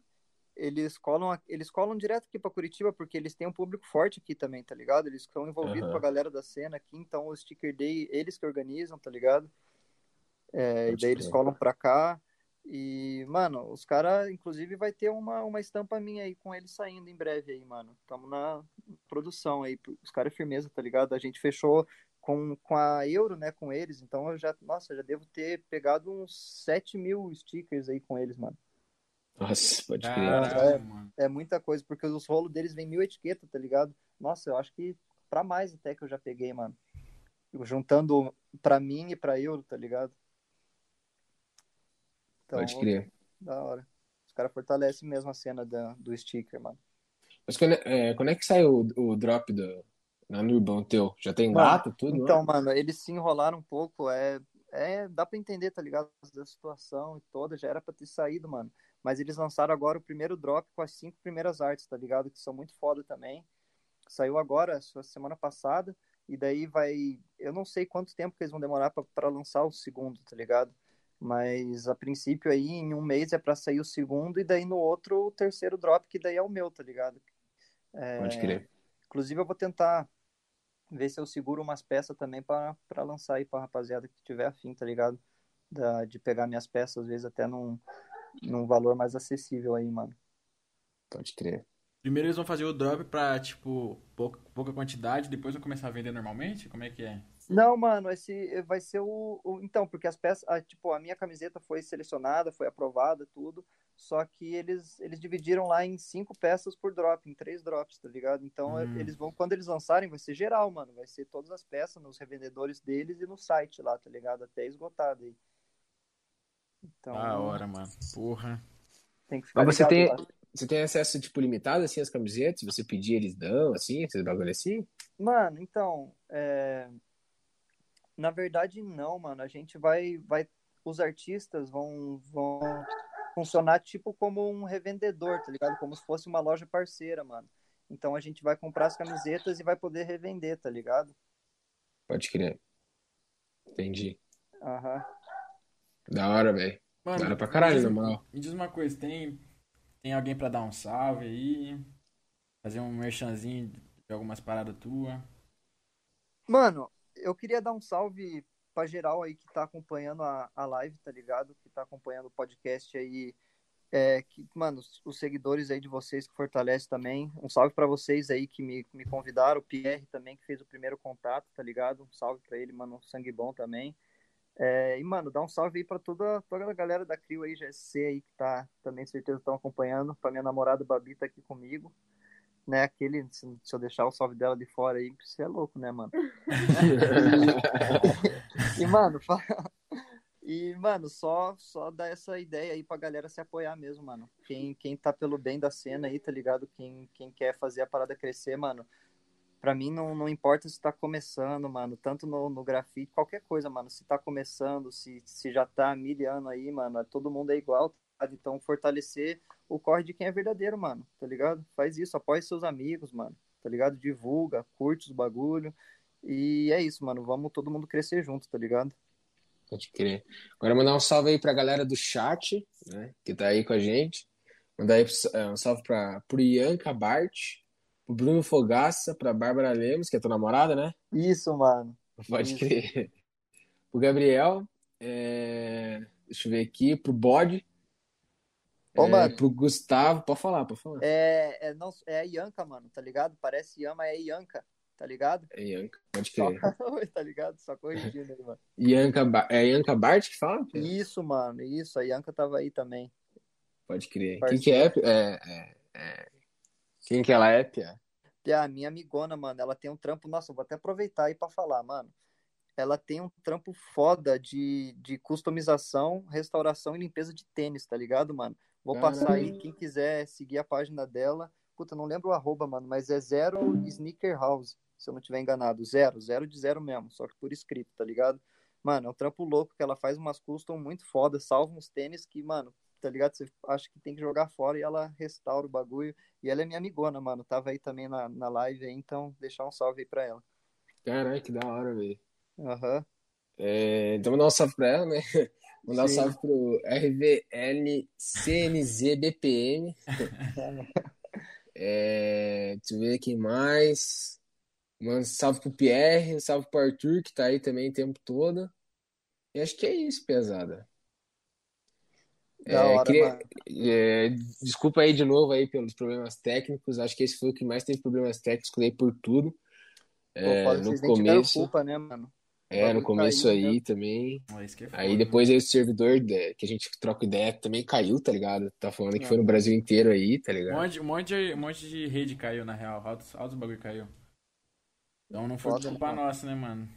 eles colam, eles colam direto aqui para Curitiba porque eles têm um público forte aqui também, tá ligado? Eles estão envolvidos uhum. com a galera da cena aqui, então o Sticker Day eles que organizam, tá ligado? É, e daí eles colam pra cá. E, mano, os caras, inclusive, vai ter uma, uma estampa minha aí com eles saindo em breve aí, mano. Tamo na produção aí. Os caras é firmeza, tá ligado? A gente fechou com, com a Euro, né, com eles. Então eu já, nossa, já devo ter pegado uns 7 mil stickers aí com eles, mano. Nossa, pode crer. É, é, muita coisa, porque os rolos deles vem mil etiquetas, tá ligado? Nossa, eu acho que pra mais até que eu já peguei, mano. Juntando pra mim e pra eu, tá ligado? Então, pode crer. Da hora. Os caras fortalecem mesmo a cena da, do sticker, mano. Mas quando é, quando é que sai o, o drop do, na Nurbão teu? Já tem gato, tudo? Então, né? mano, eles se enrolaram um pouco. É, é, dá pra entender, tá ligado? Da situação e toda. Já era pra ter saído, mano. Mas eles lançaram agora o primeiro drop com as cinco primeiras artes, tá ligado? Que são muito foda também. Saiu agora, semana passada. E daí vai. Eu não sei quanto tempo que eles vão demorar para lançar o segundo, tá ligado? Mas a princípio aí, em um mês é para sair o segundo, e daí no outro o terceiro drop, que daí é o meu, tá ligado? É... Pode crer. Inclusive eu vou tentar ver se eu seguro umas peças também para lançar aí pra rapaziada que tiver afim, tá ligado? Da, de pegar minhas peças, às vezes até num, num valor mais acessível aí, mano. Pode crer. Primeiro eles vão fazer o drop pra, tipo, pouca, pouca quantidade, depois vão começar a vender normalmente? Como é que é? Não, mano, esse vai ser o. o então, porque as peças. A, tipo, a minha camiseta foi selecionada, foi aprovada, tudo. Só que eles, eles dividiram lá em cinco peças por drop, em três drops, tá ligado? Então hum. eles vão, quando eles lançarem, vai ser geral, mano. Vai ser todas as peças nos revendedores deles e no site lá, tá ligado? Até esgotado aí. Então, da hora, mano. Porra. Tem que ficar Mas você tem, você tem acesso, tipo, limitado, assim, às camisetas? Se você pedir, eles dão, assim, esses bagulho assim? Mano, então, é... na verdade, não, mano. A gente vai, vai... Os artistas vão, vão funcionar, tipo, como um revendedor, tá ligado? Como se fosse uma loja parceira, mano. Então a gente vai comprar as camisetas e vai poder revender, tá ligado? Pode crer. Entendi. Aham. Da hora, velho. Da hora pra caralho, na moral. Me diz uma coisa, tem, tem alguém pra dar um salve aí? Fazer um merchanzinho de algumas paradas tuas? Mano, eu queria dar um salve pra geral aí que tá acompanhando a, a live, tá ligado? Que tá acompanhando o podcast aí É, que, mano, os seguidores aí de vocês que fortalecem também. Um salve para vocês aí que me, me convidaram. O Pierre também, que fez o primeiro contato, tá ligado? Um salve para ele, mano. Sangue bom também. É, e, mano, dá um salve aí pra toda, toda a galera da CRIO aí, GSC aí, que tá também, certeza, estão acompanhando. Pra minha namorada Babi tá aqui comigo. Né, aquele, se, se eu deixar o salve dela de fora aí, você é louco, né, mano? e, mano, e, mano, só, só dar essa ideia aí pra galera se apoiar mesmo, mano. Quem, quem tá pelo bem da cena aí, tá ligado? Quem, quem quer fazer a parada crescer, mano. Pra mim não, não importa se tá começando, mano. Tanto no, no grafite, qualquer coisa, mano. Se tá começando, se, se já tá mil anos aí, mano. Todo mundo é igual, tá? Então fortalecer o corre de quem é verdadeiro, mano. Tá ligado? Faz isso, apoie seus amigos, mano. Tá ligado? Divulga, curte os bagulho. E é isso, mano. Vamos todo mundo crescer junto, tá ligado? Pode crer. Agora mandar um salve aí pra galera do chat, né? Que tá aí com a gente. Mandar aí é, um salve pra, pro Ian Bart, pro Bruno Fogaça, pra Bárbara Lemos, que é tua namorada, né? Isso, mano. Pode Isso. crer. Pro Gabriel, é... deixa eu ver aqui, pro Bode. Ô, é, mano. Pro Gustavo, pode falar, pode falar. É, é, não, é a Ianca, mano, tá ligado? Parece Yama, é Ianca tá ligado? É Ianca, pode crer. Só, tá ligado? Só corrigindo aí, mano. Ianca, é Ianca Bart que fala? Isso, mano, isso. A Ianca tava aí também. Pode crer. Quem que é? é, é, é... Quem que ela é, Pia? Pia, minha amigona, mano, ela tem um trampo... Nossa, vou até aproveitar aí pra falar, mano. Ela tem um trampo foda de, de customização, restauração e limpeza de tênis, tá ligado, mano? Vou Caramba. passar aí, quem quiser seguir a página dela. Puta, não lembro o arroba, mano, mas é Zero Sneaker House se eu não tiver enganado. Zero, zero de zero mesmo, só que por escrito, tá ligado? Mano, é um trampo louco que ela faz umas custom muito foda, salva uns tênis que, mano, tá ligado? Você acha que tem que jogar fora e ela restaura o bagulho. E ela é minha amigona, mano. Tava aí também na, na live aí, então deixar um salve aí pra ela. Caralho, que da hora, velho. Aham. Uhum. É, então mandar um salve pra ela, né? Mandar Sim. um salve pro RVLCNZBPM. é, deixa eu ver quem mais. Um salve pro Pierre, um salve pro Arthur, que tá aí também o tempo todo. E acho que é isso, pesada. É, hora, queria, é, desculpa aí de novo aí pelos problemas técnicos. Acho que esse foi o que mais teve problemas técnicos aí por tudo. É, Pô, no começo. Culpa, né, mano? É, no começo caiu, aí né? também. É aí depois aí o servidor que a gente troca ideia também caiu, tá ligado? Tá falando que foi no Brasil inteiro aí, tá ligado? Um monte, um monte, de, um monte de rede caiu, na real. Altos, altos bagulho caiu. Então não foi Foda, culpa né, nossa, né, mano?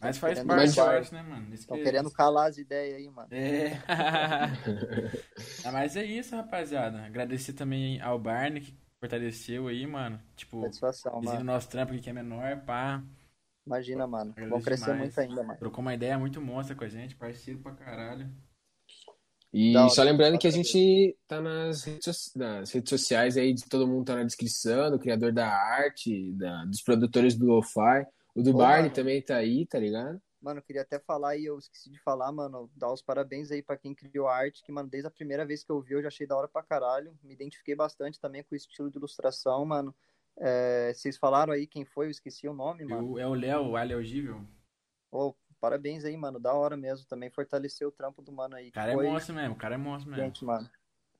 Mas faz parte, parte, né, mano? Estão que... querendo calar as ideias aí, mano. É. ah, mas é isso, rapaziada. Agradecer também ao Barney que fortaleceu aí, mano. Tipo, Satisfação, mano. o nosso trampo que é menor, pá. Imagina, mano. Vão crescer demais. muito ainda, mano. Trocou uma ideia muito monstra com a gente, parceiro pra caralho. E Não, só lembrando que a gente tá nas redes, nas redes, sociais aí, todo mundo tá na descrição, do criador da arte, da, dos produtores do Lo-Fi. O do Ô, Barney mano. também tá aí, tá ligado? Mano, eu queria até falar e eu esqueci de falar, mano, dar os parabéns aí para quem criou a arte, que, mano, desde a primeira vez que eu vi, eu já achei da hora pra caralho. Me identifiquei bastante também com o estilo de ilustração, mano. É, vocês falaram aí quem foi, eu esqueci o nome, mano. é o Léo, o Aleogível. Ô, parabéns aí, mano. Da hora mesmo. Também fortaleceu o trampo do mano aí. O cara é foi... é monstro mesmo, o cara é monstro mesmo. Gente, mano.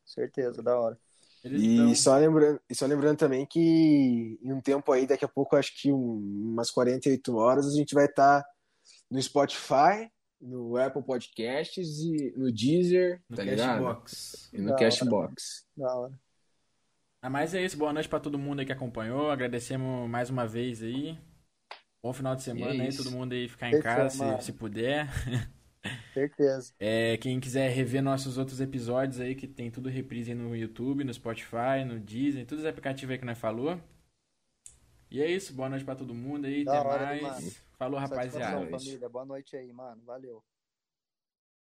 Certeza, da hora. E, só lembrando, e só lembrando também que em um tempo aí, daqui a pouco, acho que um, umas 48 horas, a gente vai estar tá no Spotify, no Apple Podcasts e no Deezer, no tá Cashbox. E no Cashbox. Da hora. Ah, mas é isso, boa noite para todo mundo aí que acompanhou. Agradecemos mais uma vez aí. Bom final de semana é aí, todo mundo aí ficar em casa, se, se, puder. Certeza. É, quem quiser rever nossos outros episódios aí, que tem tudo reprise no YouTube, no Spotify, no Disney, todos os aplicativos aí que nós falou. E é isso, boa noite pra todo mundo aí, da até hora, mais. Mano. Falou, rapaziada. família. Boa noite aí, mano. Valeu.